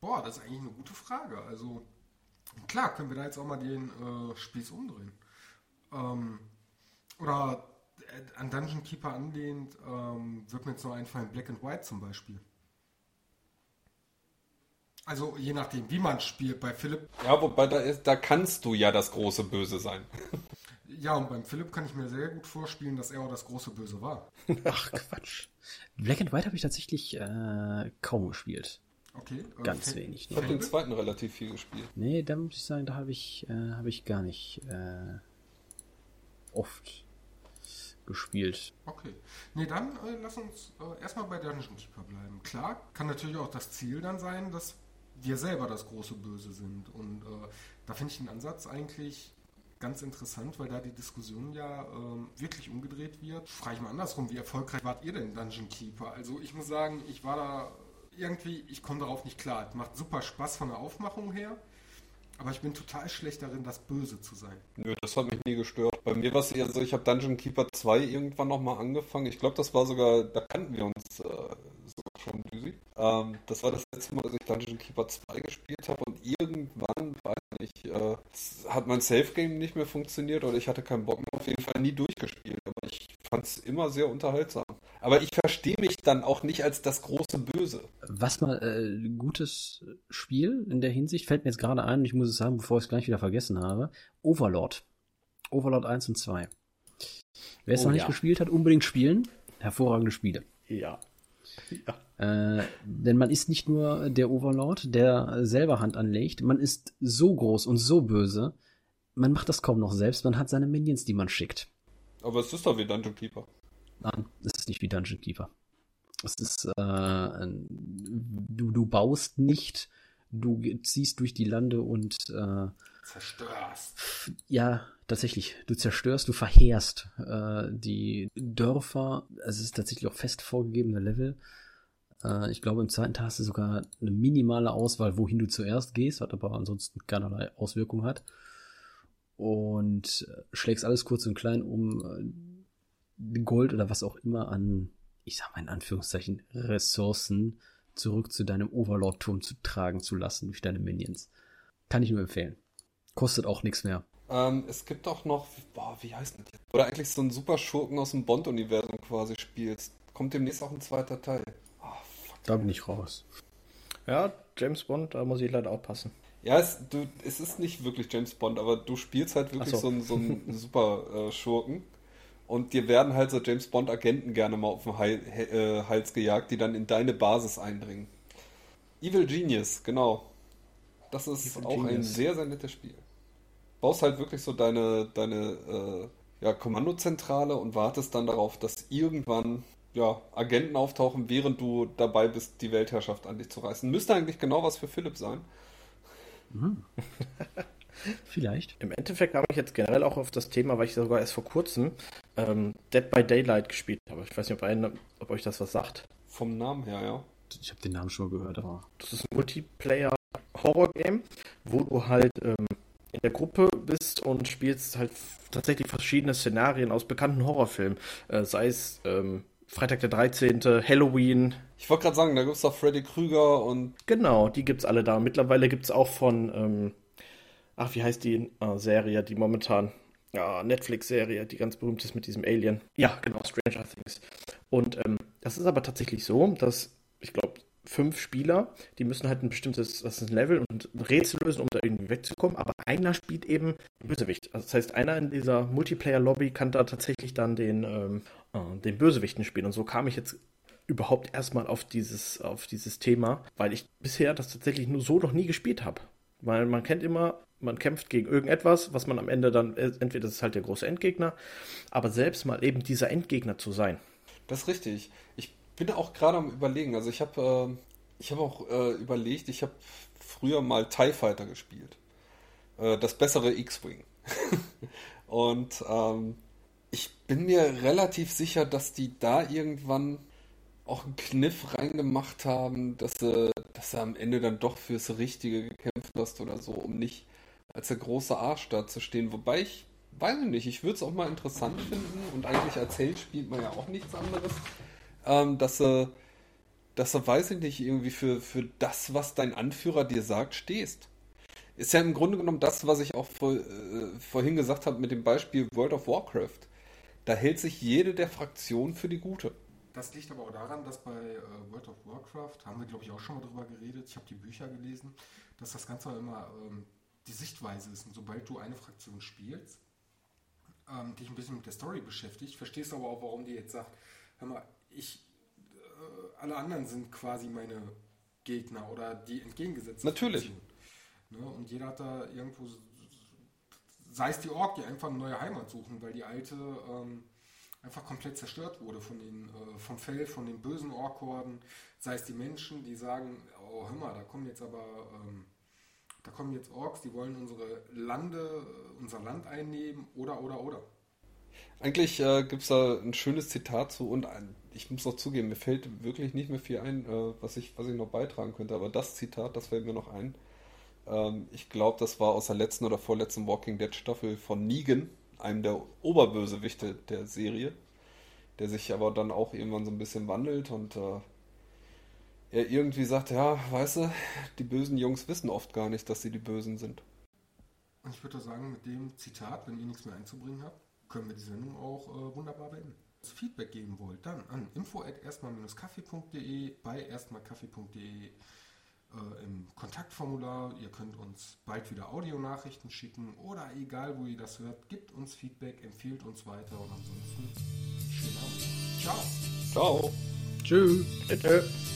Boah, das ist eigentlich eine gute Frage. Also, klar, können wir da jetzt auch mal den äh, Spieß umdrehen. Ähm, oder äh, an Dungeon Keeper anlehnt, ähm, wird mir jetzt noch einfallen, Black and White zum Beispiel. Also, je nachdem, wie man spielt. Bei Philipp, Ja, wobei da, ist, da kannst du ja das große Böse sein. ja, und beim Philipp kann ich mir sehr gut vorspielen, dass er auch das große Böse war. Ach, Quatsch. Black and White habe ich tatsächlich äh, kaum gespielt. Okay. äh, Ganz wenig. Ich habe den zweiten relativ viel gespielt. Nee, da muss ich sagen, da habe ich, äh, habe ich gar nicht äh, oft gespielt. Okay. Nee, dann äh, lass uns äh, erstmal bei Dungeon Keeper bleiben. Klar, kann natürlich auch das Ziel dann sein, dass wir selber das große Böse sind. Und äh, da finde ich den Ansatz eigentlich ganz interessant, weil da die Diskussion ja ähm, wirklich umgedreht wird. Frage ich mal andersrum, wie erfolgreich wart ihr denn Dungeon Keeper? Also ich muss sagen, ich war da irgendwie, ich komme darauf nicht klar. Es macht super Spaß von der Aufmachung her, aber ich bin total schlecht darin, das Böse zu sein. Nö, das hat mich nie gestört. Bei mir war es eher so, ich habe Dungeon Keeper 2 irgendwann nochmal angefangen. Ich glaube, das war sogar, da kannten wir uns äh, schon, Düsi. Ähm, das war das letzte Mal, dass ich Dungeon Keeper 2 gespielt habe und irgendwann, weiß nicht, äh, hat mein Safe Game nicht mehr funktioniert oder ich hatte keinen Bock mehr, auf jeden Fall nie durchgespielt. Aber ich fand es immer sehr unterhaltsam. Aber ich verstehe mich dann auch nicht als das große Böse. Was mal äh, gutes Spiel in der Hinsicht fällt mir jetzt gerade ein, und ich muss es sagen, bevor ich es gleich wieder vergessen habe. Overlord. Overlord 1 und 2. Wer es Oh, noch nicht ja. gespielt hat, unbedingt spielen. Hervorragende Spiele. Ja. ja. Äh, denn man ist nicht nur der Overlord, der selber Hand anlegt, man ist so groß und so böse, man macht das kaum noch selbst, man hat seine Minions, die man schickt. Aber es ist doch wie Dungeon Keeper. Nein, es ist nicht wie Dungeon Keeper. Es ist, äh, du, du baust nicht, du ziehst durch die Lande und äh, Zerstörst. ja, tatsächlich, du zerstörst, du verheerst äh, die Dörfer. Es ist tatsächlich auch fest vorgegebene Level. Äh, ich glaube, im zweiten Teil hast du sogar eine minimale Auswahl, wohin du zuerst gehst, was aber ansonsten keinerlei Auswirkung hat. Und äh, schlägst alles kurz und klein, um äh, Gold oder was auch immer an, ich sag mal in Anführungszeichen, Ressourcen zurück zu deinem Overlord-Turm zu tragen zu lassen durch deine Minions. Kann ich nur empfehlen. Kostet auch nichts mehr. Ähm, es gibt auch noch, boah, wie heißt das? Oder eigentlich so ein super Schurken aus dem Bond-Universum quasi spielst. Kommt demnächst auch ein zweiter Teil. Da bin ich raus. Ja, James Bond, da muss ich leider aufpassen. Ja, es, du, es ist nicht wirklich James Bond, aber du spielst halt wirklich Ach so. so. einen, so einen *laughs* super äh, Schurken. Und dir werden halt so James Bond-Agenten gerne mal auf den Hal, He- äh, Hals gejagt, die dann in deine Basis eindringen. Evil Genius, genau. Das ist Evil auch ein Genius. sehr, sehr nettes Spiel. Baust halt wirklich so deine, deine äh, ja, Kommandozentrale und wartest dann darauf, dass irgendwann ja, Agenten auftauchen, während du dabei bist, die Weltherrschaft an dich zu reißen. Müsste eigentlich genau was für Philipp sein. *laughs* Vielleicht. Im Endeffekt habe ich jetzt generell auch auf das Thema, weil ich sogar erst vor kurzem ähm, Dead by Daylight gespielt habe. Ich weiß nicht, ob, einen, ob euch das was sagt. Vom Namen her, ja. Ich habe den Namen schon mal gehört, aber. Das ist ein Multiplayer-Horror-Game, wo du halt ähm, in der Gruppe bist und spielst halt tatsächlich verschiedene Szenarien aus bekannten Horrorfilmen. Äh, sei es ähm, Freitag der 13., Halloween. Ich wollte gerade sagen, da gibt es doch Freddy Krüger und Genau, die gibt's alle da. Mittlerweile gibt's auch von, ähm, ach, wie heißt die äh, Serie, die momentan, ja, Netflix-Serie, die ganz berühmt ist mit diesem Alien. Ja, genau, Stranger Things. Und ähm, das ist aber tatsächlich so, dass, ich glaube, fünf Spieler, die müssen halt ein bestimmtes, das ist ein Level und ein Rätsel lösen, um da irgendwie wegzukommen, aber einer spielt eben Bösewicht. Also das heißt, einer in dieser Multiplayer-Lobby kann da tatsächlich dann den, ähm, äh, den Bösewichten spielen. Und so kam ich jetzt überhaupt erstmal auf dieses, auf dieses Thema, weil ich bisher das tatsächlich nur so noch nie gespielt habe. Weil man kennt immer, man kämpft gegen irgendetwas, was man am Ende dann, äh, entweder das ist halt der große Endgegner, aber selbst mal eben dieser Endgegner zu sein. das ist richtig. Ich bin auch gerade am überlegen. Also ich habe äh, habe auch äh, überlegt, ich habe früher mal TIE Fighter gespielt. Äh, das bessere X-Wing. *laughs* und ähm, ich bin mir relativ sicher, dass die da irgendwann auch einen Kniff reingemacht haben, dass du, dass du am Ende dann doch fürs Richtige gekämpft hast oder so, um nicht als der große Arsch da zu stehen. Wobei ich, weiß ich nicht, ich würde es auch mal interessant finden und eigentlich als Held spielt man ja auch nichts anderes, ähm, dass du, dass du, weiß ich nicht, irgendwie für, für das, was dein Anführer dir sagt, stehst. Ist ja im Grunde genommen das, was ich auch vor, äh, vorhin gesagt habe mit dem Beispiel World of Warcraft. Da hält sich jede der Fraktionen für die gute. Das liegt aber auch daran, dass bei äh, World of Warcraft, haben wir glaube ich auch schon mal drüber geredet, ich habe die Bücher gelesen, dass das Ganze immer ähm, die Sichtweise ist. Und sobald du eine Fraktion spielst, ähm, dich ein bisschen mit der Story beschäftigt, verstehst aber auch, warum die jetzt sagt, hör mal, ich, äh, alle anderen sind quasi meine Gegner oder die entgegengesetzte Natürlich. Ne? Und jeder hat da irgendwo, sei es die Ork, die einfach eine neue Heimat suchen, weil die alte ähm, einfach komplett zerstört wurde von den, äh, vom Feld, von den bösen Orkhorden, sei es die Menschen, die sagen, oh hör mal, da kommen jetzt aber, ähm, da kommen jetzt Orks, die wollen unsere Lande, äh, unser Land einnehmen, oder, oder, oder. Eigentlich äh, gibt es da ein schönes Zitat zu und ein, ich muss auch zugeben, mir fällt wirklich nicht mehr viel ein, äh, was, ich, was ich noch beitragen könnte, aber das Zitat, das fällt mir noch ein. Ähm, ich glaube, das war aus der letzten oder vorletzten Walking Dead Staffel von Negan, einem der Oberbösewichte der Serie, der sich aber dann auch irgendwann so ein bisschen wandelt und äh, er irgendwie sagt, ja, weißt du, die bösen Jungs wissen oft gar nicht, dass sie die Bösen sind. Und ich würde sagen, mit dem Zitat, wenn ihr nichts mehr einzubringen habt, können wir die Sendung auch äh, wunderbar beenden. Wenn ihr Feedback geben wollt, dann an info at erstmal-kaffee.de, bei erstmalkaffee.de äh, im Kontaktformular. Ihr könnt uns bald wieder Audionachrichten schicken oder egal, wo ihr das hört, gebt uns Feedback, empfehlt uns weiter und ansonsten schönen Abend. Ciao. Ciao. Tschüss. Tschüss.